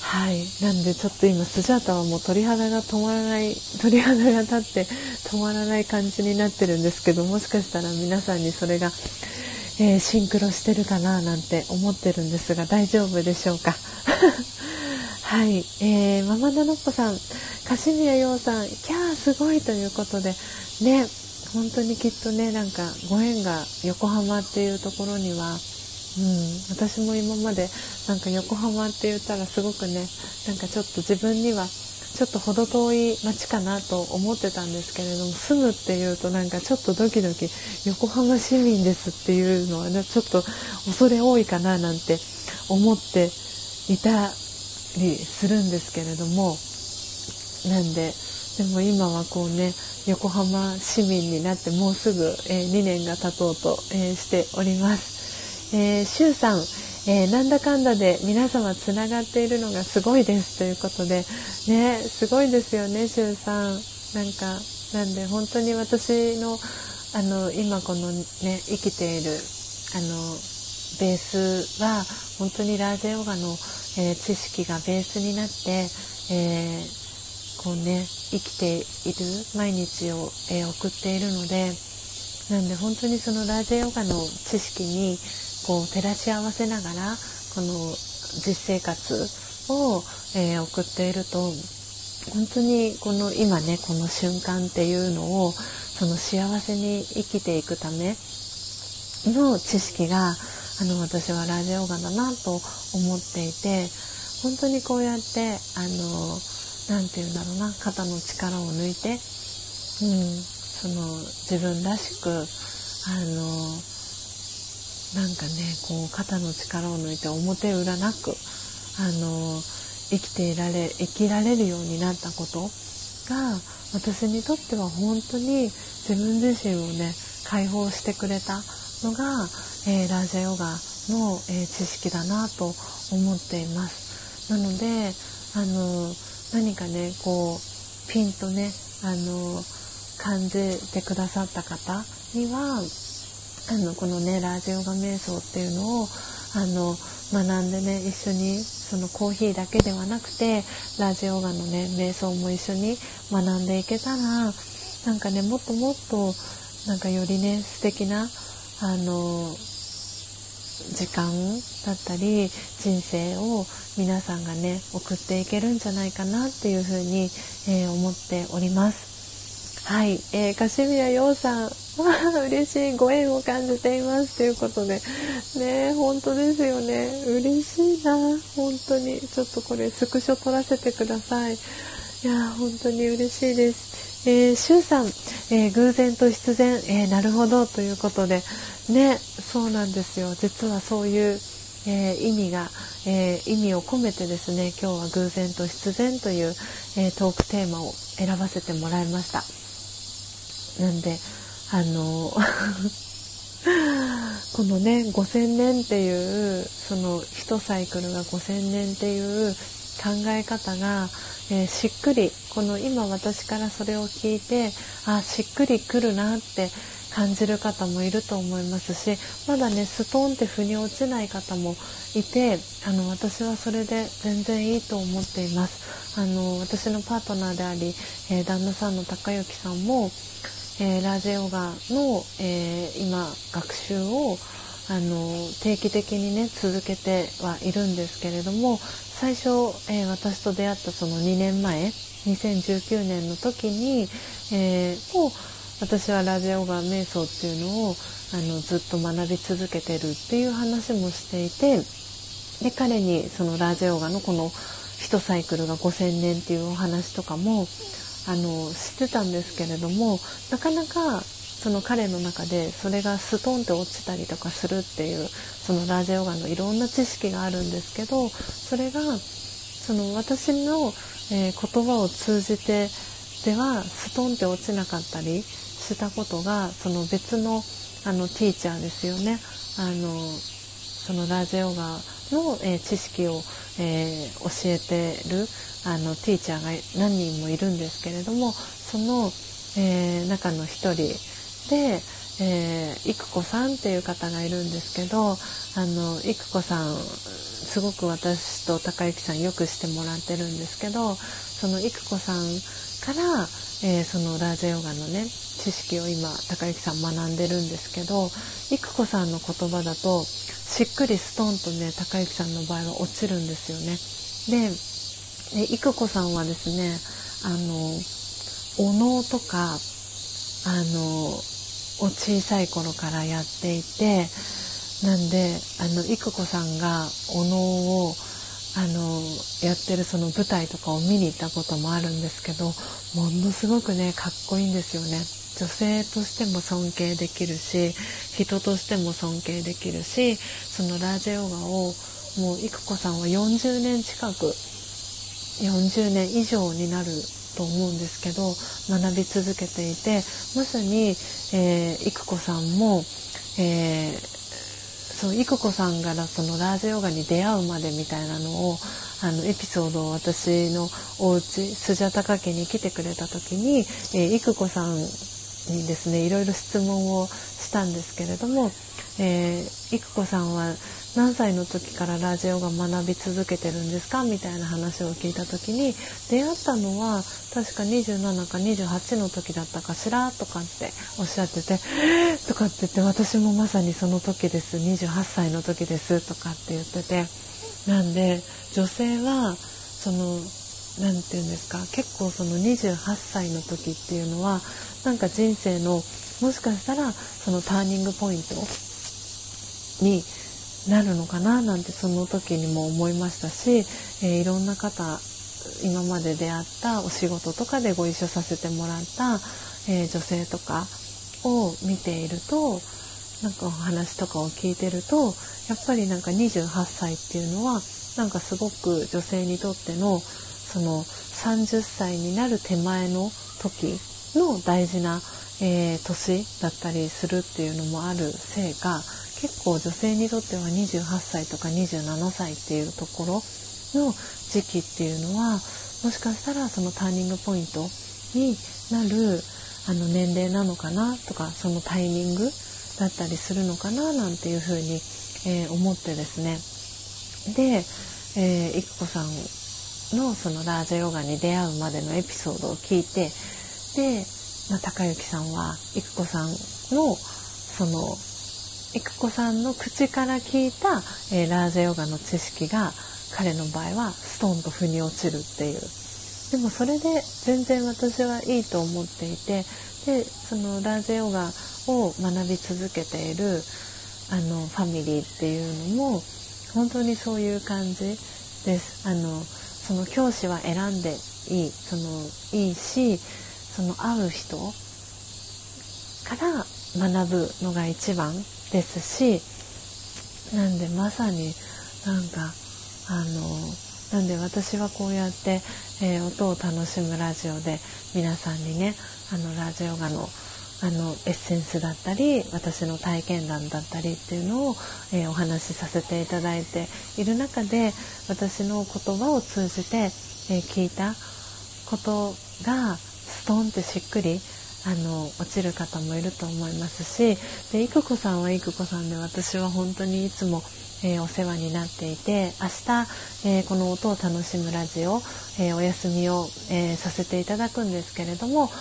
はい。なんでちょっと今、スジャータはもう鳥肌が止まらない、鳥肌が立って止まらない感じになってるんですけど、もしかしたら皆さんにそれがえー、シンクロしてるかななんて思ってるんですが大丈夫でしょうか？はい、えー、ママナノッポさん柏宮洋さんキャーすごいということでね本当にきっとねなんかご縁が横浜っていうところにはうん、私も今までなんか横浜って言ったらすごくねなんかちょっと自分にはちょっと程遠い街かなと思ってたんですけれども住むっていうとなんかちょっとドキドキ横浜市民ですっていうのは、ね、ちょっと恐れ多いかななんて思っていたりするんですけれどもなんででも今はこうね横浜市民になってもうすぐ、え、2年が経とうと、え、しております。えー、シュウさんえー、なんだかんだで皆様つながっているのがすごいですということでねすごいですよねしゅうさん。なんかなんで本当に私のあの今このね生きているあのベースは本当にラージェヨガの、えー、知識がベースになって、えー、こうね生きている毎日を、えー、送っているのでなんで本当にそのラージェヨガの知識にこう照らし合わせながらこの実生活を、えー、送っていると本当にこの今ねこの瞬間っていうのをその幸せに生きていくための知識があの私はラジオガだなと思っていて本当にこうやってあの何て言うんだろうな肩の力を抜いて、うん、その自分らしくあのなんかねこう肩の力を抜いて表裏なくあの生きていられ生きられるようになったことが私にとっては本当に自分自身をね解放してくれたのが、えー、ラージャヨガの、えー、知識だなと思っています。なのであの何かねこうピンとねあの感じてくださった方にはあのこのねラージヨガ瞑想っていうのをあの学んでね一緒にそのコーヒーだけではなくてラジオガのね瞑想も一緒に学んでいけたらなんかねもっともっとなんかよりね素敵なあの時間だったり人生を皆さんがね送っていけるんじゃないかなっていうふうに、えー、思っております。はい、えー、カシミヤヨウさん。嬉しい。ご縁を感じています。ということで。ね本当ですよね。嬉しいな。本当に。ちょっとこれスクショ撮らせてください。いや本当に嬉しいです。えー、シュウさん、えー、偶然と必然、えー、なるほど。ということで。ねそうなんですよ。実はそういう、えー、意味が、えー、意味を込めてですね。今日は偶然と必然という、えー、トークテーマを選ばせてもらいました。なんであの このね5000年っていうその1サイクルが5000年っていう考え方が、えー、しっくりこの今私からそれを聞いてあしっくりくるなって感じる方もいると思いますしまだねストーンって腑に落ちない方もいてあの私はそれで全然いいと思っています。あの私のパートナーであり、えー、旦那さんの高之さんもえー、ラジヨガの、えー、今学習をあの定期的にね続けてはいるんですけれども最初、えー、私と出会ったその2年前2019年の時に、えー、もう私はラジオガ瞑想っていうのをあのずっと学び続けてるっていう話もしていてで彼にそのラジオガのこの1サイクルが5,000年っていうお話とかもあの知ってたんですけれどもなかなかその彼の中でそれがストンって落ちたりとかするっていうそのラージヨガのいろんな知識があるんですけどそれがその私の、えー、言葉を通じてではストンって落ちなかったりしたことがその別のあのティーチャーですよね。あのそのラージヨガの、えー、知識を、えー、教えてるあのティーチャーが何人もいるんですけれどもその、えー、中の一人で、えー、育子さんっていう方がいるんですけどあの育子さんすごく私と高之さんよくしてもらってるんですけどその育子さんから、えー、そのラージャヨガのね知識を今高之さん学んでるんですけど育子さんの言葉だとしっくりストンとね高之さんの場合は落ちるんですよね。でで育子さんはですねあのお能とかあのを小さい頃からやっていてなんであの育子さんがお能をあのやってるその舞台とかを見に行ったこともあるんですけどものすごくねかっこいいんですよね。女性としても尊敬できるし人としても尊敬できるしそのラージャヨガをもう育子さんは40年近く40年以上になると思うんですけど学び続けていてまさに、えー、育子さんも、えー、そう育子さんからそのラージヨガに出会うまでみたいなのをあのエピソードを私のお家スジャタカ家に来てくれた時に、えー、育子さんにですねいろいろ質問をしたんですけれども、えー、育子さんは何歳の時からラジオが学び続けてるんですか？みたいな話を聞いた時に出会ったのは確か27か28の時だったかしらとかっておっしゃっててとかって言って私もまさにその時です。28歳の時です。とかって言ってて。なんで女性はその何て言うんですか？結構その28歳の時っていうのはなんか人生のもしかしたらそのターニングポイントになるのかななんてその時にも思いましたし、えー、いろんな方今まで出会ったお仕事とかでご一緒させてもらった、えー、女性とかを見ているとなんかお話とかを聞いてるとやっぱりなんか28歳っていうのはなんかすごく女性にとってのその30歳になる手前の時の大事な、えー、年だったりするっていうのもあるせいか結構女性にとっては28歳とか27歳っていうところの時期っていうのはもしかしたらそのターニングポイントになるあの年齢なのかなとかそのタイミングだったりするのかななんていうふうに、えー、思ってですね。で、えー、いくこさんのそのラージャヨガに出会うまでのエピソードを聞いてで、まあ、高之さんは育子さんのその育子さんの口から聞いた、えー、ラージャヨガの知識が彼の場合はストンと腑に落ちるっていうでもそれで全然私はいいと思っていてでそのラージャヨガを学び続けているあのファミリーっていうのも本当にそういう感じです。あのその教師は選んでいいそのいいしその会う人から学ぶのが一番ですしなんでまさになんかあのなんで私はこうやって、えー、音を楽しむラジオで皆さんにねあのラジオガのあのエッセンスだったり私の体験談だったりっていうのを、えー、お話しさせていただいている中で私の言葉を通じて、えー、聞いたことがストンってしっくりあの落ちる方もいると思いますしでいく子さんはいく子さんで私は本当にいつも、えー、お世話になっていて明日、えー、この音を楽しむラジオ、えー、お休みを、えさせていただくんですけれども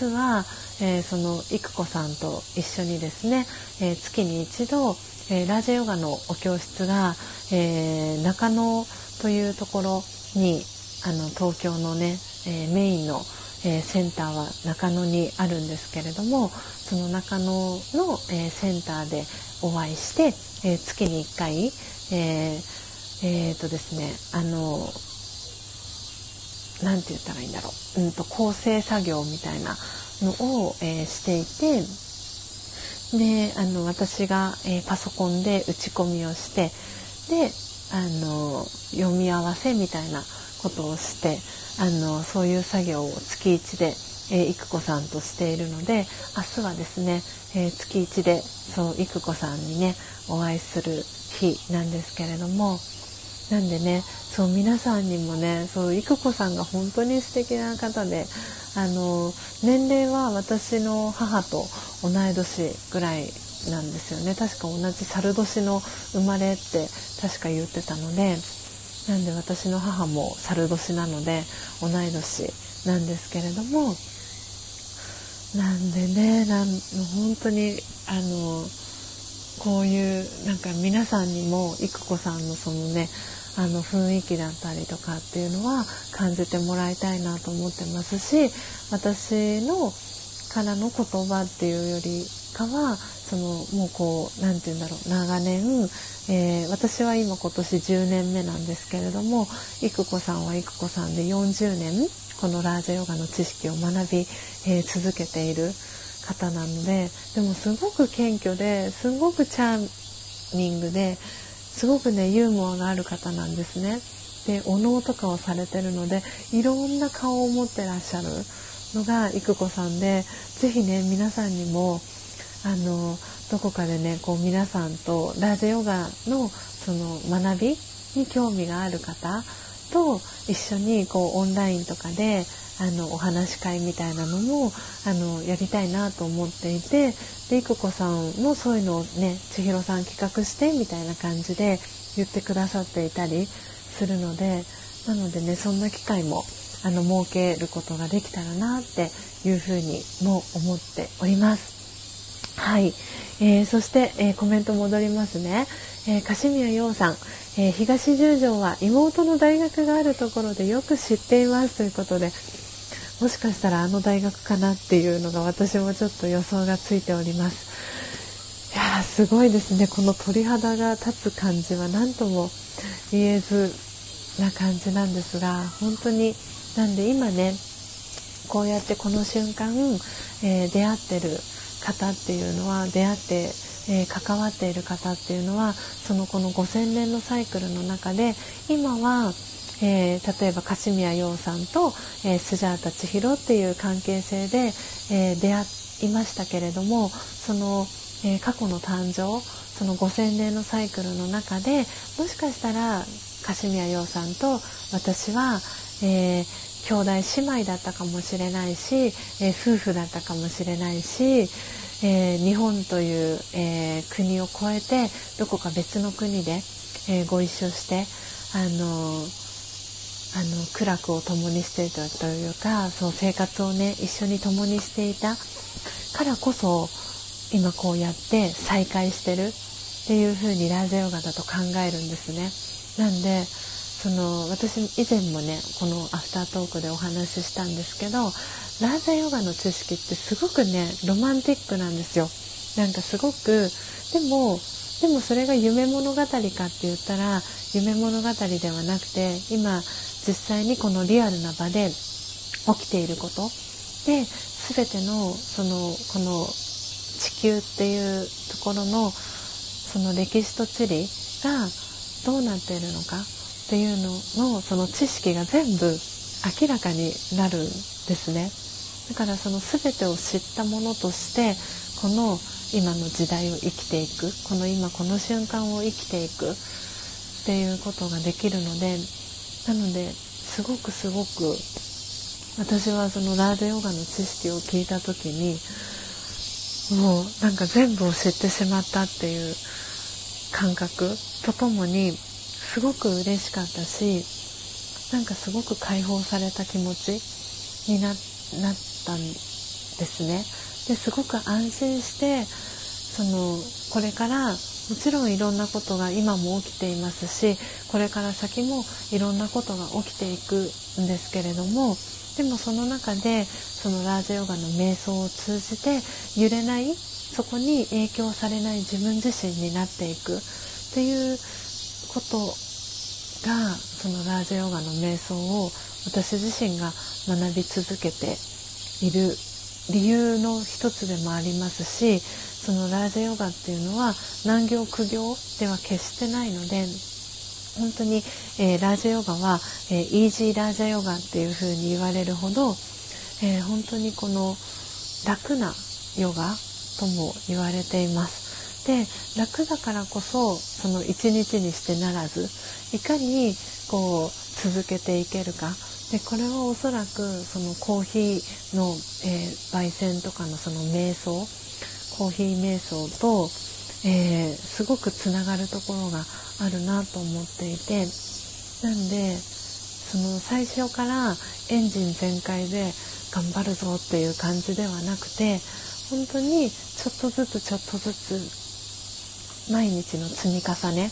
明日は、えそのいく子さんと一緒にですね、え月に一度、えラジオヨガのお教室が、え中野というところにあの東京のね、えメインのえー、センターは中野にあるんですけれどもその中野の、えー、センターでお会いして、えー、月に1回、ええー、とですねあの何て言ったらいいんだろう、うんと、構成作業みたいなのを、えしていてであの私が、えパソコンで打ち込みをしてであの読み合わせみたいなことをしてあのそういう作業を月1で、え、育子さんとしているので明日はですね、えー、月1でそう育子さんにねお会いする日なんですけれどもなんでねそう皆さんにもねそう育子さんが本当に素敵な方であの年齢は私の母と同い年ぐらいなんですよね。確か同じ猿年の生まれって確か言ってたのでなんで私の母も猿年なので同い年なんですけれどもなんでねなん本当にあのこういうなんか皆さんにも育子さんのそのねあの雰囲気だったりとかっていうのは感じてもらいたいなと思ってますし私のからの言葉っていうよりかはそのもうこう何て言うんだろう長年えー、私は今今年10年目なんですけれども育子さんは育子さんで40年このラージャヨガの知識を学び、えー、続けている方なのででもすごく謙虚ですごくチャーミングですごくねユーモアがある方なんですね。でお能とかをされてるのでいろんな顔を持ってらっしゃるのが育子さんで是非ね皆さんにもあのどこかでねこう皆さんとラージヨガのその学びに興味がある方と一緒にこうオンラインとかであのお話し会みたいなのもあのやりたいなと思っていてでいく子さんもそういうのをね千尋さん企画してみたいな感じで言ってくださっていたりするのでなのでねそんな機会もあの設けることができたらなっていうふうにも思っております。はい、えー、そして、えー、コメント戻りますね、えー、柏宮陽さん、えー、東十条は妹の大学があるところでよく知っています。ということでもしかしたらあの大学かなっていうのが私もちょっと予想がついております。いやすごいですね。この鳥肌が立つ感じは何とも言えずな感じなんですが本当になんで今ねこうやってこの瞬間、えー、出会ってる方っていうのは出会って、えー、関わっている方っていうのはそのこの5000年のサイクルの中で今は、えー、例えば柏宮陽さんと、えー、スジャータ千尋っていう関係性で、え出会いましたけれどもその、え過去の誕生その5000年のサイクルの中でもしかしたら柏宮陽さんと私は、えー兄弟姉妹だったかもしれないし、え、夫婦だったかもしれないし、え、日本という、え、国を越えてどこか別の国で、えご一緒してあのあの苦楽を共にしていたというかそう生活をね一緒に共にしていたからこそ今こうやって再会してるっていう風にラーゼヨガだと考えるんですね。なんでその私以前もねこのアフタートークでお話ししたんですけどラーザヨガの知識ってすごくねロマンティックなんですよ。なんかすごくでもでもそれが夢物語かって言ったら夢物語ではなくて今実際にこのリアルな場で起きていること。で全てのそのこの地球っていうところのその歴史と地理がどうなっているのか。っていうののその知識が全部明らかになるんですね。だからその全てを知ったものとしてこの今の時代を生きていくこの今この瞬間を生きていくっていうことができるのでなのですごくすごく私はそのラーデヨガの知識を聞いた時にもうなんか全部を知ってしまったっていう感覚とともにすごく嬉しかったしなんかすごく解放された気持ちになったんですね。ですごく安心してそのこれからもちろんいろんなことが今も起きていますしこれから先もいろんなことが起きていくんですけれどもでもその中でそのラージヨガの瞑想を通じて揺れないそこに影響されない自分自身になっていくっていうことがそのラージャヨガの瞑想を私自身が学び続けている理由の一つでもありますしそのラージャヨガっていうのは難行苦行では決してないので本当に、えー、ラージャヨガは、えー、イージーラージャヨガっていうふうに言われるほど、えー、本当にこの楽なヨガとも言われています。で楽だからこそその一日にしてならずいかにこう続けていけるか。でこれはおそらくそのコーヒーの、えー、焙煎とかのその瞑想コーヒー瞑想と、えー、すごくつながるところがあるなと思っていてなんでその最初からエンジン全開で頑張るぞっていう感じではなくて本当にちょっとずつちょっとずつ毎日の積み重ね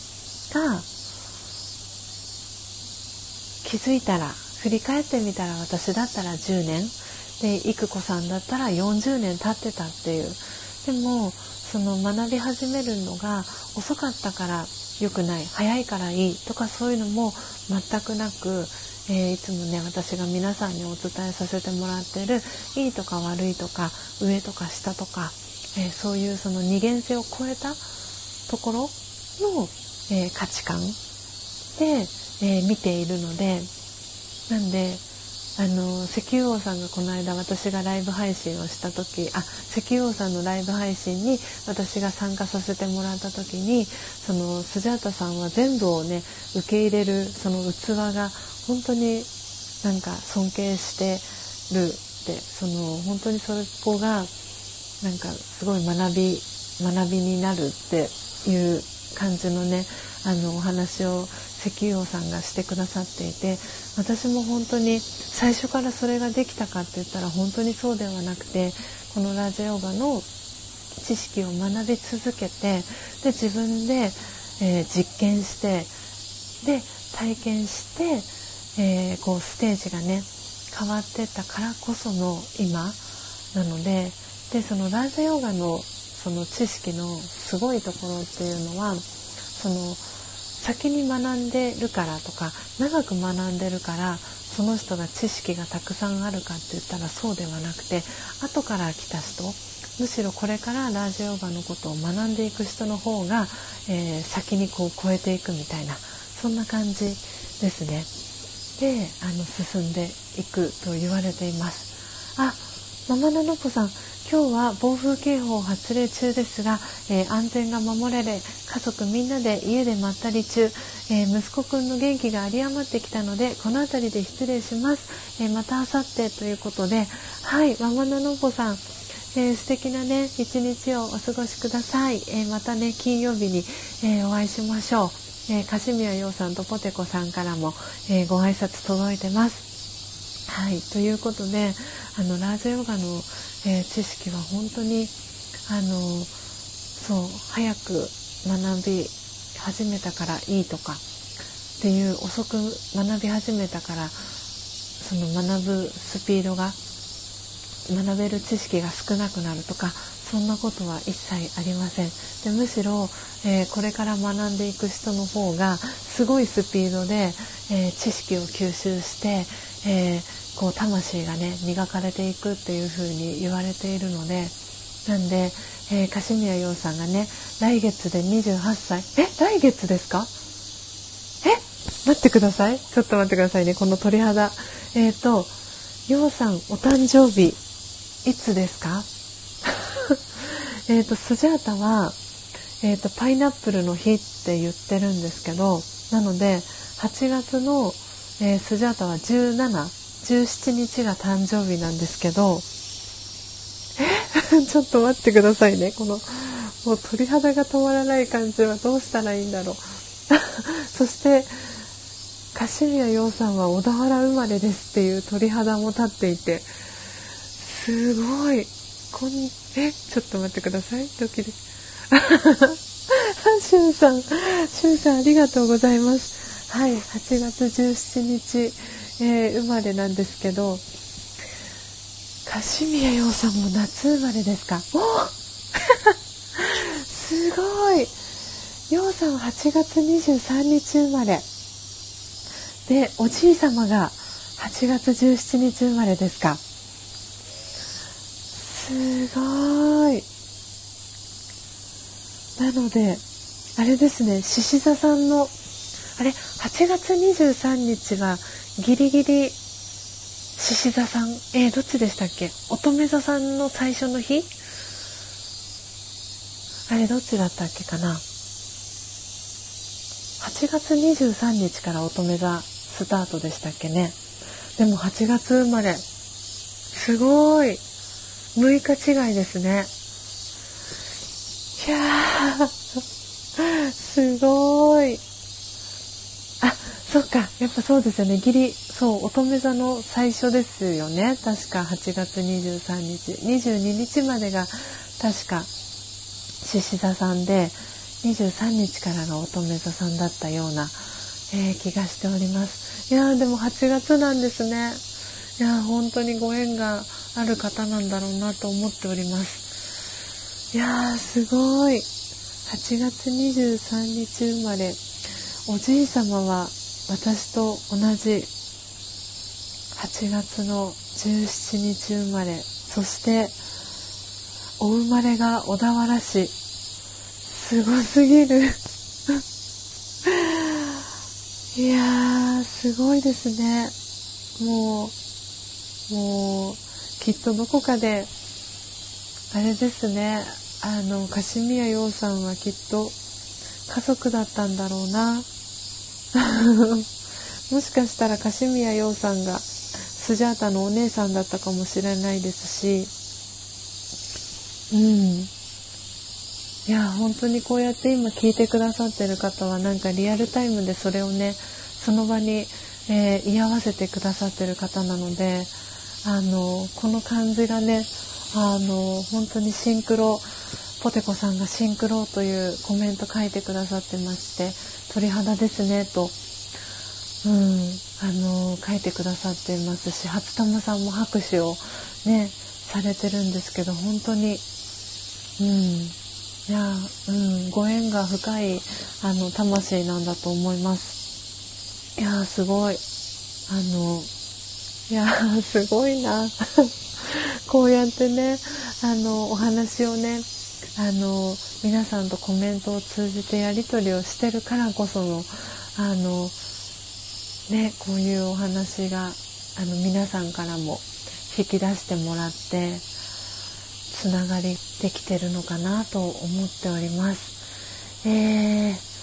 が気づいたら振り返ってみたら私だったら10年で育子さんだったら40年経ってたっていう。でもその学び始めるのが遅かったから良くない早いからいいとかそういうのも全くなく、えー、いつもね私が皆さんにお伝えさせてもらってるいいとか悪いとか上とか下とか、えー、そういうその二元性を超えたところの、えー、価値観で、えー、見ているのでなんであの石油王さんがこの間私がライブ配信をした時あ石油王さんのライブ配信に私が参加させてもらった時にそのスジャータさんは全部をね受け入れるその器が本当になんか尊敬してるってその本当にそこがなんかすごい学び学びになるっていう感じのねあのお話を石油王さんがしてくださっていて私も本当に最初からそれができたかって言ったら本当にそうではなくてこのラジオガの、知識を学び続けてで自分で、えー、実験してで体験して、えー、こうステージがね変わってったからこその今なのででそのラージャヨガのその知識のすごいところっていうのはその先に学んでるからとか長く学んでるからその人が知識がたくさんあるかって言ったらそうではなくて後から来た人むしろこれからラージヨガのことを学んでいく人の方が、えー、先にこう超えていくみたいなそんな感じですね。であの進んでいくと言われています。あママナノコさん今日は暴風警報発令中ですが、えー、安全が守られ家族みんなで家でまったり中、えー、息子くんの元気が有り余ってきたのでこの辺りで失礼します、えー、また明後日ということではいママナノコさんえー、素敵なね一日をお過ごしください、えー、またね金曜日に、えー、お会いしましょう、えー、柏宮陽さんとポテコさんからも、えご挨拶届いてます。はい。ということであのラージヨガの、え知識は本当にあのそう早く学び始めたからいいとかっていう遅く学び始めたからその学ぶスピードが学べる知識が少なくなるとかそんなことは一切ありません。でむしろ、えー、これから学んでいく人の方がすごいスピードで、えー、知識を吸収して、えー、こう魂がね磨かれていくっていう風に言われているので。なんで、えー、柏宮陽さんがね来月で28歳。え来月ですか？え待ってください。ちょっと待ってくださいね。この鳥肌。えっ、ー、と陽さんお誕生日いつですか？えっとスジャータは、えーと、パイナップルの日って言ってるんですけどなので8月の、えー、スジャータは1717日が誕生日なんですけど ちょっと待ってくださいね。このもう鳥肌が止まらない感じはどうしたらいいんだろう。そして柏宮陽さんは小田原生まれですっていう鳥肌も立っていてすごい。こん、え、ちょっと待ってください。ドキドキ。しゅんさん、しゅんさんありがとうございます。はい、8月17日、えー、生まれなんですけど、柏宮陽さんも夏生まれですか？お すごい陽さんは8月23日生まれ。で、おじい様が8月17日生まれですか？すごい。なので、あれですね、獅子座さんの、あれ、8月23日はギリギリ獅子座さん、えー、どっちでしたっけ？乙女座さんの最初の日？あれ、どっちだったっけかな ?8 月23日から乙女座スタートでしたっけね？でも8月生まれ。すごい。6日違いですね。いやー、すごい。あ、そっか。やっぱそうですよね。ギリ、そう、乙女座の最初ですよね。確か8月23日。22日までが確か獅子座さんで、23日からが乙女座さんだったような、えー、気がしております。いやーでも8月なんですね。いやー本当にご縁がある方なんだろうなと思っております。いやー、すごい。8月23日生まれ。おじい様は私と同じ8月の17日生まれ。そして、お生まれが小田原市。すごすぎる。いやー、すごいですね。もう、もう、きっとどこかであれですね。あの柏宮陽さんはきっと家族だったんだろうな。もしかしたら柏宮陽さんがスジャータのお姉さんだったかもしれないですし。うん。いや本当にこうやって今聞いてくださってる方はなんかリアルタイムでそれをねその場に、えー、居合わせてくださってる方なのであのこの感じがねあの本当にシンクロポテコさんがシンクロというコメント書いてくださってまして鳥肌ですねと、うん、あの書いてくださっていますし初玉さんも拍手をねされてるんですけど本当にうんいやうんご縁が深いあの魂なんだと思います。いやすごいあのいやすごいな こうやってねあのお話をねあの皆さんとコメントを通じてやり取りをしてるからこそのあのねこういうお話があの皆さんからも引き出してもらってつながりできてるのかなと思っております。えー、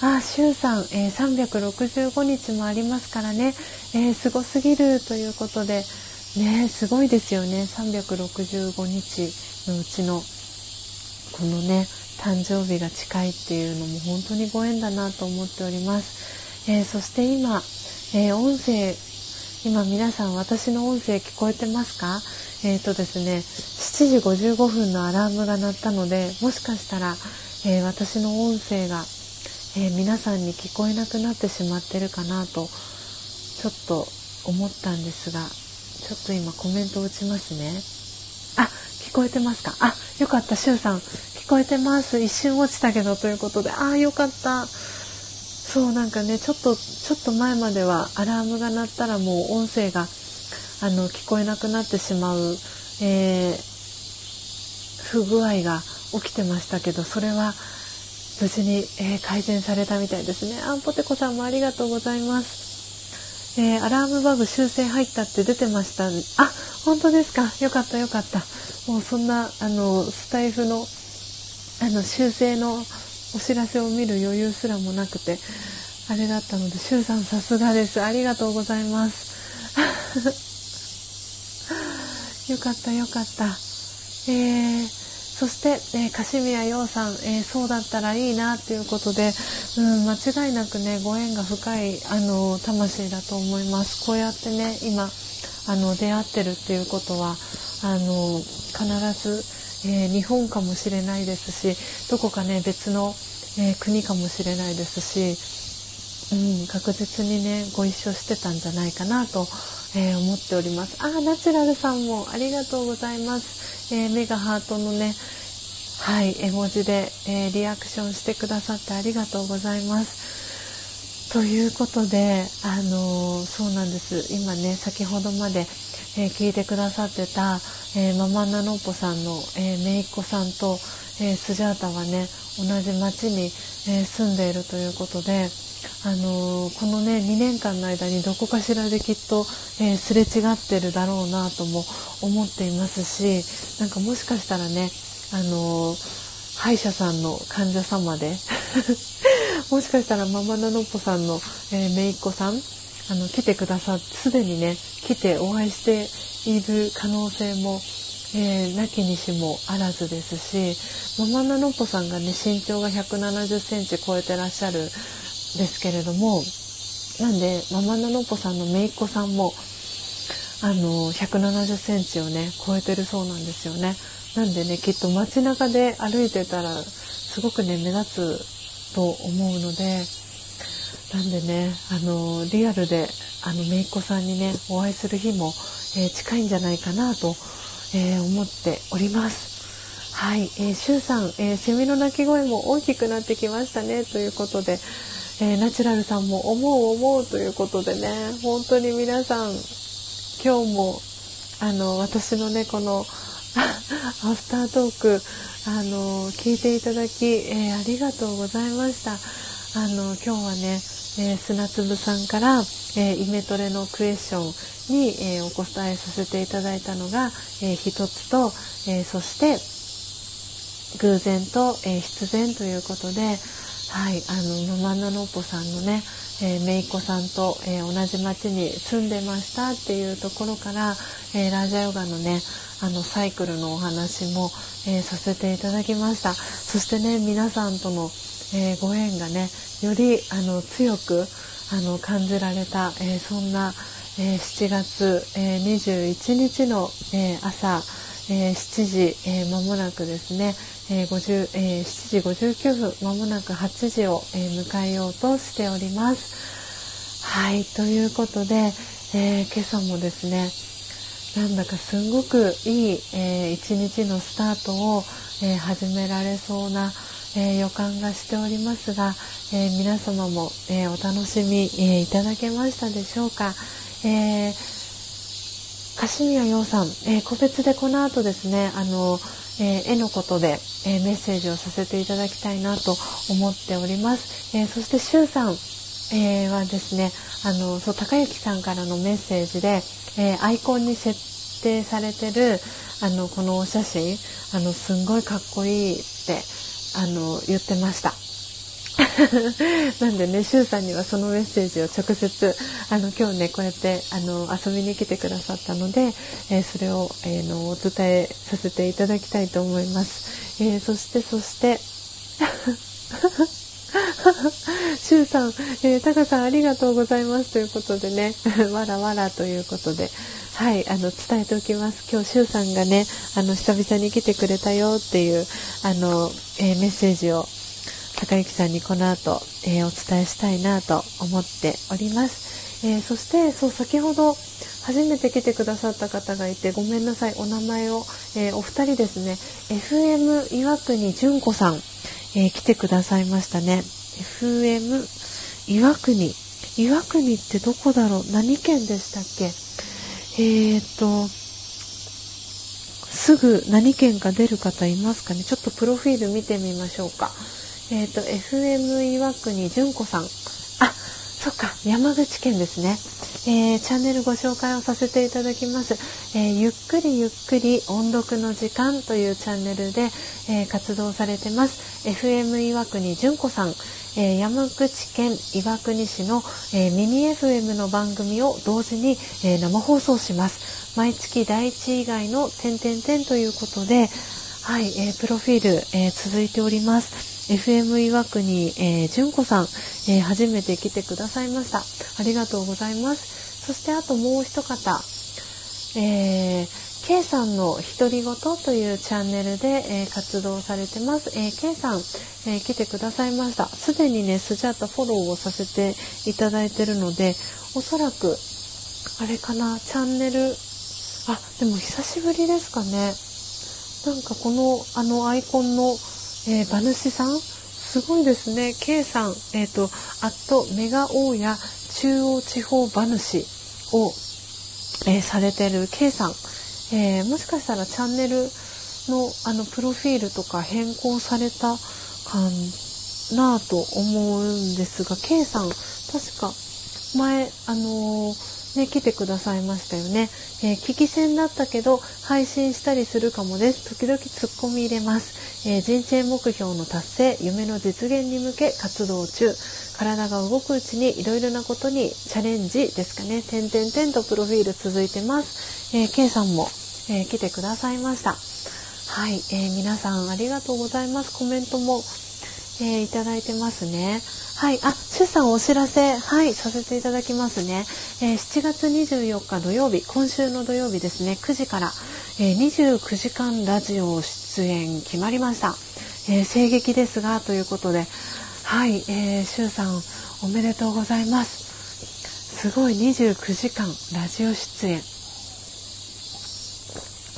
あ、しゅうさん、えー、365日もありますからね、えー、すごすぎるということで、ね、すごいですよね、365日のうちのこのね誕生日が近いっていうのも本当にご縁だなと思っております、えー、そして今、えー、音声今皆さん私の音声聞こえてますか？えっ、ー、とですね7時55分のアラームが鳴ったのでもしかしたら、え私の音声が、え皆さんに聞こえなくなってしまってるかなとちょっと思ったんですがちょっと今コメント打ちますねあ聞こえてますか？あよかった、しゅうさん。聞こえてます。一瞬落ちたけどということで。ああ、よかった。そう、なんかね、ちょっと、ちょっと前まではアラームが鳴ったらもう音声が、あの、聞こえなくなってしまう、えー、不具合が起きてましたけど、それは無事に、えー、改善されたみたいですね。あんぽてこさんもありがとうございます。えー、アラームバグ修正入ったって出てました。あ、本当ですか。よかったよかった。もうそんなあのスタイフのあの修正のお知らせを見る余裕すらもなくてあれだったので、しゅうさんさすがです。ありがとうございます。よかったよかった。えー、そして、えー、カシミヤヨウさん、えー、そうだったらいいなっていうことで、うん、間違いなくね、ご縁が深い、あの、魂だと思います。こうやってね、今、あの、出会ってるっていうことは、あの必ず、えー、日本かもしれないですしどこかね別の、えー、国かもしれないですし、うん、確実にねご一緒してたんじゃないかなと、えー、思っておりますあナチュラルさんもありがとうございます、え目がハートのねはい絵文字で、えリアクションしてくださってありがとうございます。ということで、あのそうなんです。今ね先ほどまでえー、聞いてくださってた、え、ママナノッポさんの、えー、姪っ子さんと、えー、スジャータがね同じ町に、え住んでいるということで、あのこのね2年間の間にどこかしらできっと、えすれ違ってるだろうなとも思っていますしなんかもしかしたらね、あの歯医者さんの患者様で もしかしたらママナノッポさんの、え姪っ子さんあの来てくださってすでにね来てお会いしている可能性も、えー、なきにしもあらずですしママナノッポさんがね身長が170センチ超えてらっしゃるですけれどもなんでママナノポさんの姪っ子さんもあの170センチをね超えてるそうなんですよね。なんでねきっと街中で歩いてたらすごくね目立つと思うのでなんでね、あの、リアルで、あの、めいっ子さんにね、お会いする日も、えー、近いんじゃないかなと、えー、思っております。はい、えー、シュウさん、えー、セミの鳴き声も大きくなってきましたね、ということで、えー、ナチュラルさんも思う思うということでね、本当に皆さん、今日も、あの、私のね、この、アフタートーク、あの、聞いていただき、えー、ありがとうございました。あの、今日はね、えー、砂粒さんから、え、イメトレのクエスチョンに、え、お答えさせていただいたのが、え一つと、えそして偶然と、え必然ということで、はい、あのママナノポさんのね、えー、姪っ子さんと、えー、同じ町に住んでましたっていうところから、えー、ラジャヨガのねあのサイクルのお話も、えさせていただきました。そしてね皆さんとの、えご縁がねよりあの強くあの感じられた、え、そんな、え、7月、え、21日の、え朝、えー、7時、えー、もなくですね、えー50えー、7時59分間もなく8時を、えー、迎えようとしております。はいということで、え、今朝もですねなんだかすごくいい、えー、一日のスタートを、え、始められそうな、え、予感がしておりますが、え、皆様も、え、お楽しみ、え、いただけましたでしょうか。えー、カシミヤヨウさん、えー、個別でこの後ですね、あの、えー、絵のことで、えー、メッセージをさせていただきたいなと思っております。え、そしてシュウさん、え、はですね、あの、そう、高幸さんからのメッセージで、え、アイコンに設定されてる、あの、このお写真、あの、すんごいかっこいいって、あの、言ってました。なんでね、シュウさんにはそのメッセージを直接、あの、今日ね、こうやって、あの、遊びに来てくださったので、えー、それを、えー、の、お伝えさせていただきたいと思います。えー、そして、そして、シュウさん、えー、タカさんありがとうございますということでね、わらわらということで、はい、あの、伝えておきます。今日、シュウさんがね、あの、久々に来てくれたよっていう、あの、えー、メッセージを高幸さんにこの後、えー、お伝えしたいなと思っております。えー、そして、そう、先ほど初めて来てくださった方がいて、ごめんなさい、お名前を、えー、お二人ですね、FM 岩国純子さん、え来てくださいましたね。FM 岩国。岩国ってどこだろう？何県でしたっけ？えーと、すぐ何県か出る方いますかね？ちょっとプロフィール見てみましょうか。えっ、ー、と、FM 岩国純子さん。あ、そっか、山口県ですね。えー、チャンネルご紹介をさせていただきます。えー、ゆっくりゆっくり音読の時間というチャンネルで、えー、活動されてます。FM 岩国純子さん。え山口県岩国市の、え耳 FM の番組を同時に、え生放送します。毎月第1以外の点々点ということで、はい、えプロフィール、え続いております。FM 岩国、えー、純子さん、えー、初めて来てくださいました。ありがとうございます。そしてあともう一方、えー、K さんの独り言というチャンネルで、えー、活動されてます。えー、K さん、えー、来てくださいました。すでにね、スジャータフォローをさせていただいてるので、おそらく、あれかな、チャンネル、あ、でも久しぶりですかね。なんかこの、あのアイコンの、えー、馬主さん？すごいですね。K さん、えっ、ー、と、あっとメガ大家中央地方馬主を、えー、されてる K さん、えー、もしかしたらチャンネルのあのプロフィールとか変更されたかなと思うんですが、K さん、確か前、あのー、ね、来てくださいましたよね。えー、聞き戦だったけど、配信したりするかもです。時々ツッコミ入れます。えー、人生目標の達成、夢の実現に向け活動中、体が動くうちにいろいろなことにチャレンジですかね、点々点とプロフィール続いてます。えー、K さんも、えー、来てくださいました。はい、えー、皆さんありがとうございます。コメントも、えー、いただいてますね。はい。あ、シュさんお知らせ、はい、させていただきますね。えー、7月24日土曜日、今週の土曜日ですね、9時から、えー、29時間ラジオ出演決まりました。えー、声劇ですが、ということで、はい、えー、シさんおめでとうございます。すごい29時間ラジオ出演。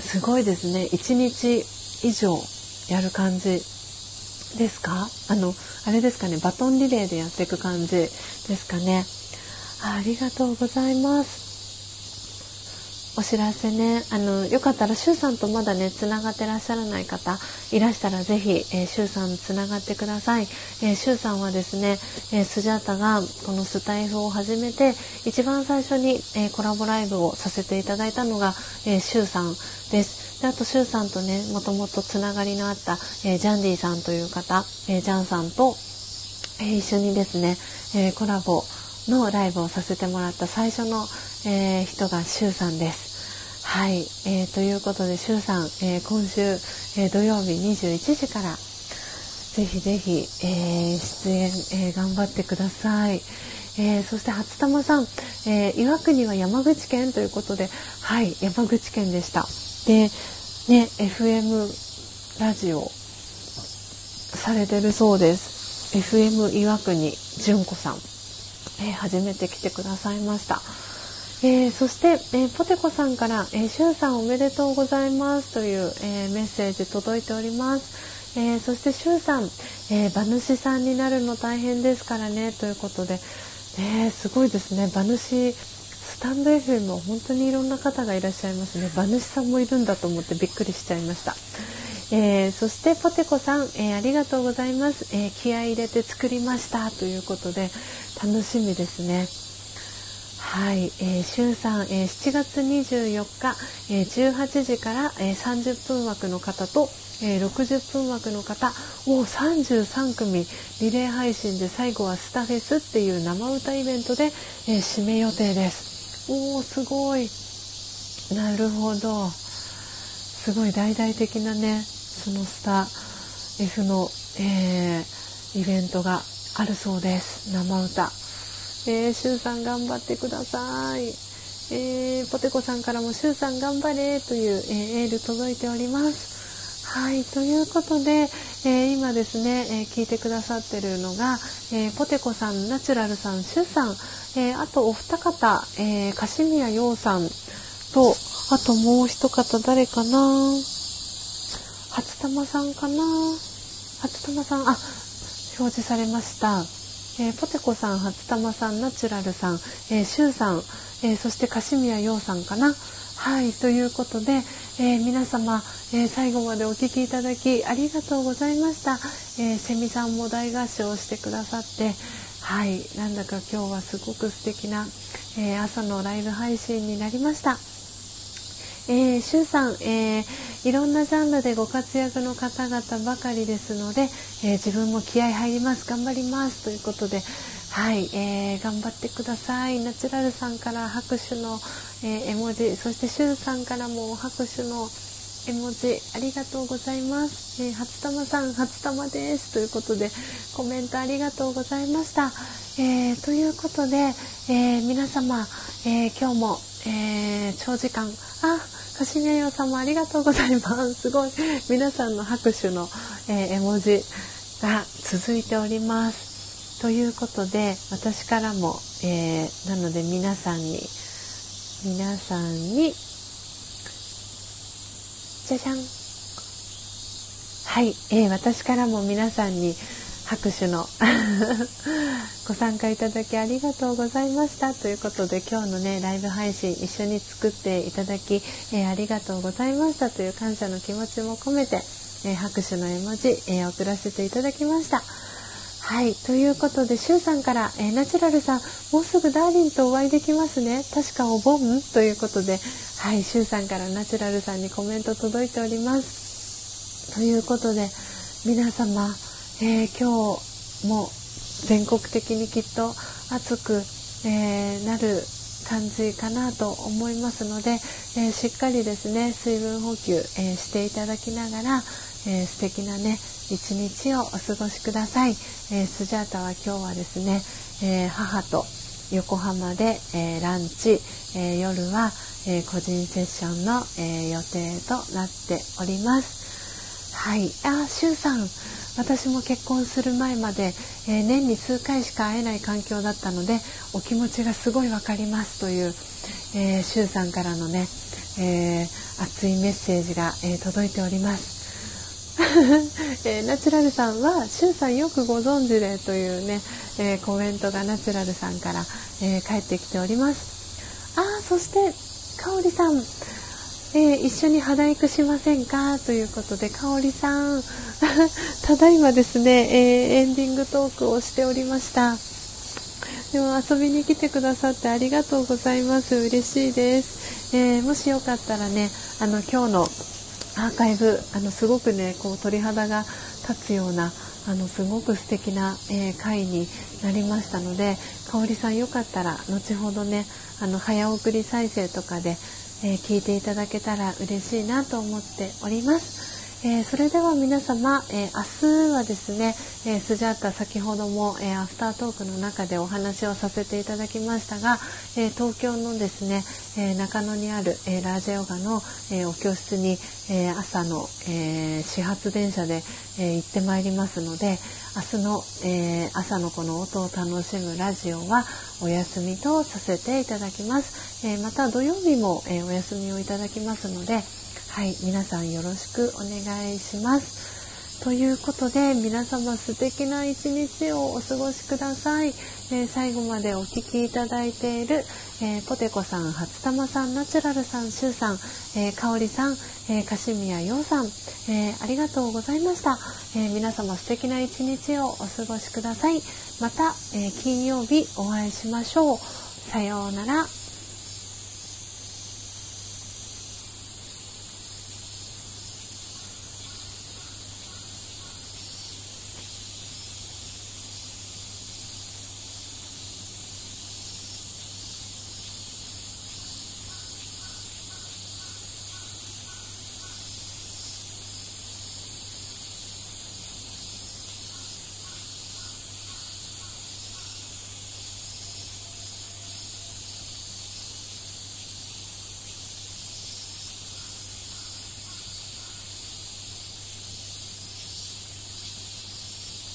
すごいですね。1日以上やる感じですか？あの、あれですかね、バトンリレーでやっていく感じですかね？ありがとうございます。お知らせね、あの、よかったら、シュウさんとまだね、つながってらっしゃらない方、いらしたらぜひ、えー、シュウさんつながってください。えー、シュウさんはですね、えー、スジャータがこのスタイフを始めて、一番最初に、えー、コラボライブをさせていただいたのが、えー、シュウさんです。で、あと、シュウさんとね、もともとつながりのあった、えー、ジャンディさんという方、えー、ジャンさんと、えー、一緒にですね、えー、コラボのライブをさせてもらった最初の、えー、人がシュウさんです。はい、えー、ということで、しゅうさん、えー、今週、えー、土曜日21時から、ぜひぜひ、えー、出演、えー、頑張ってください。えー、そして初玉さん、えー、岩国は山口県ということで、はい、山口県でした。で、ね FM ラジオされてるそうです FM 岩国純子さん、えー、初めて来てくださいましたえー、そして、えー、ポテコさんから、えー、シュンさんおめでとうございますという、えー、メッセージ届いております。えー、そしてシュンさん、え、馬主さんになるの大変ですからねということで、えー、すごいですね馬主スタンド FM は本当にいろんな方がいらっしゃいますね馬主さんもいるんだと思ってびっくりしちゃいました。えー、そしてポテコさん、えー、ありがとうございます、えー、気合い入れて作りましたということで楽しみですね。はい、えー、しゅんさん、えー、7月24日、えー、18時から、えー、30分枠の方と、えー、60分枠の方を33組リレー配信で最後はスタフェスっていう生歌イベントで、えー、締め予定です。おーすごいなるほどすごい大々的なねそのスタ F の、えー、イベントがあるそうです生歌。えー、シュウさん頑張ってください。えー、ポテコさんからもシュウさん頑張れという、えー、エール届いております。はい、ということで、え、今ですね、え、聞いてくださってるのが、えー、ポテコさん、ナチュラルさん、シュウさん、えあとお二方、えー、カシミヤヨウさんと、あともう一方誰かな？初玉さんかな？初玉さん、あ、表示されました。えー、ポテコさん、初玉さん、ナチュラルさん、えー、シュウさん、えー、そしてカシミヤヨウさんかな。はい、ということで、えー、皆様、えー、最後までお聴きいただきありがとうございました。えー、セミさんも大合唱してくださって、はい、なんだか今日はすごく素敵な、え朝のライブ配信になりました。えー、シュウさん、えー、いろんなジャンルでご活躍の方々ばかりですので、えー、自分も気合入ります、頑張りますということで、はい、えー、頑張ってください。ナチュラルさんから拍手の、え絵文字、そしてシュウさんからも拍手の絵文字ありがとうございます。えー、初玉さん、初玉です。ということで、コメントありがとうございました。えー、ということで、えー、皆様、え今日も、え長時間、あ、かしげよさんもありがとうございます。すごい。皆さんの拍手の、え、絵文字が続いております。ということで、私からも、え、なので皆さんに、皆さんに、じゃじゃん。はい、えー、私からも皆さんに、拍手の ご参加いただきありがとうございましたということで今日のねライブ配信一緒に作っていただき、えー、ありがとうございましたという感謝の気持ちも込めて、えー、拍手の絵文字、えー、送らせていただきました。はい。ということで、シュウさんから、えー、ナチュラルさん、もうすぐダーリンとお会いできますね。確かお盆？ということで、はい。シュウさんからナチュラルさんにコメント届いております。ということで、皆様、えー、今日も全国的にきっと暑く、えー、なる感じかなと思いますので、え、しっかりですね水分補給、えしていただきながら、え素敵なね一日をお過ごしください、えスジャータは今日はですね、え母と横浜で、えランチ、え夜は、え個人セッションの、え予定となっております。はい。あしゅうさん私も結婚する前まで、えー、年に数回しか会えない環境だったのでお気持ちがすごい分かりますという、えー、シュウさんからのね、えー、熱いメッセージが、えー、届いております。えー、ナチュラルさんは、シュウさんよくご存知でというね、えー、コメントがナチュラルさんから、えー、返ってきております。あ、そして、かおりさん、えー、一緒に肌育しませんか？ということで、かおりさん、ただいまですね、えー、エンディングトークをしておりました。でも遊びに来てくださってありがとうございます。嬉しいです。えー、もしよかったらね、あの、今日のアーカイブ、あの、すごくね、こう、鳥肌が立つような、あの、すごく素敵な、えー、回になりましたので、香里さんよかったら、後ほどね、あの、早送り再生とかで、えー、聞いていただけたら嬉しいなと思っております。えー、それでは皆様、えー、明日はですね、えー、スジャータ先ほども、えアフタートークの中でお話をさせていただきましたが、え東京のですね、え中野にある、えラージェヨガの、えお教室に、え朝の、え始発電車で、え行ってまいりますので明日の、え朝のこの音を楽しむラジオはお休みとさせていただきます、えまた土曜日も、えお休みをいただきますのではい皆さんよろしくお願いします。ということで皆様素敵な一日をお過ごしください、えー、最後までお聴きいただいている、えー、ポテコさん初玉さんナチュラルさんシュウさん、えー、かおりさん、えー、かしみやようさん、えー、ありがとうございました、えー、皆様素敵な一日をお過ごしください。また、えー、金曜日お会いしましょう。さようなら。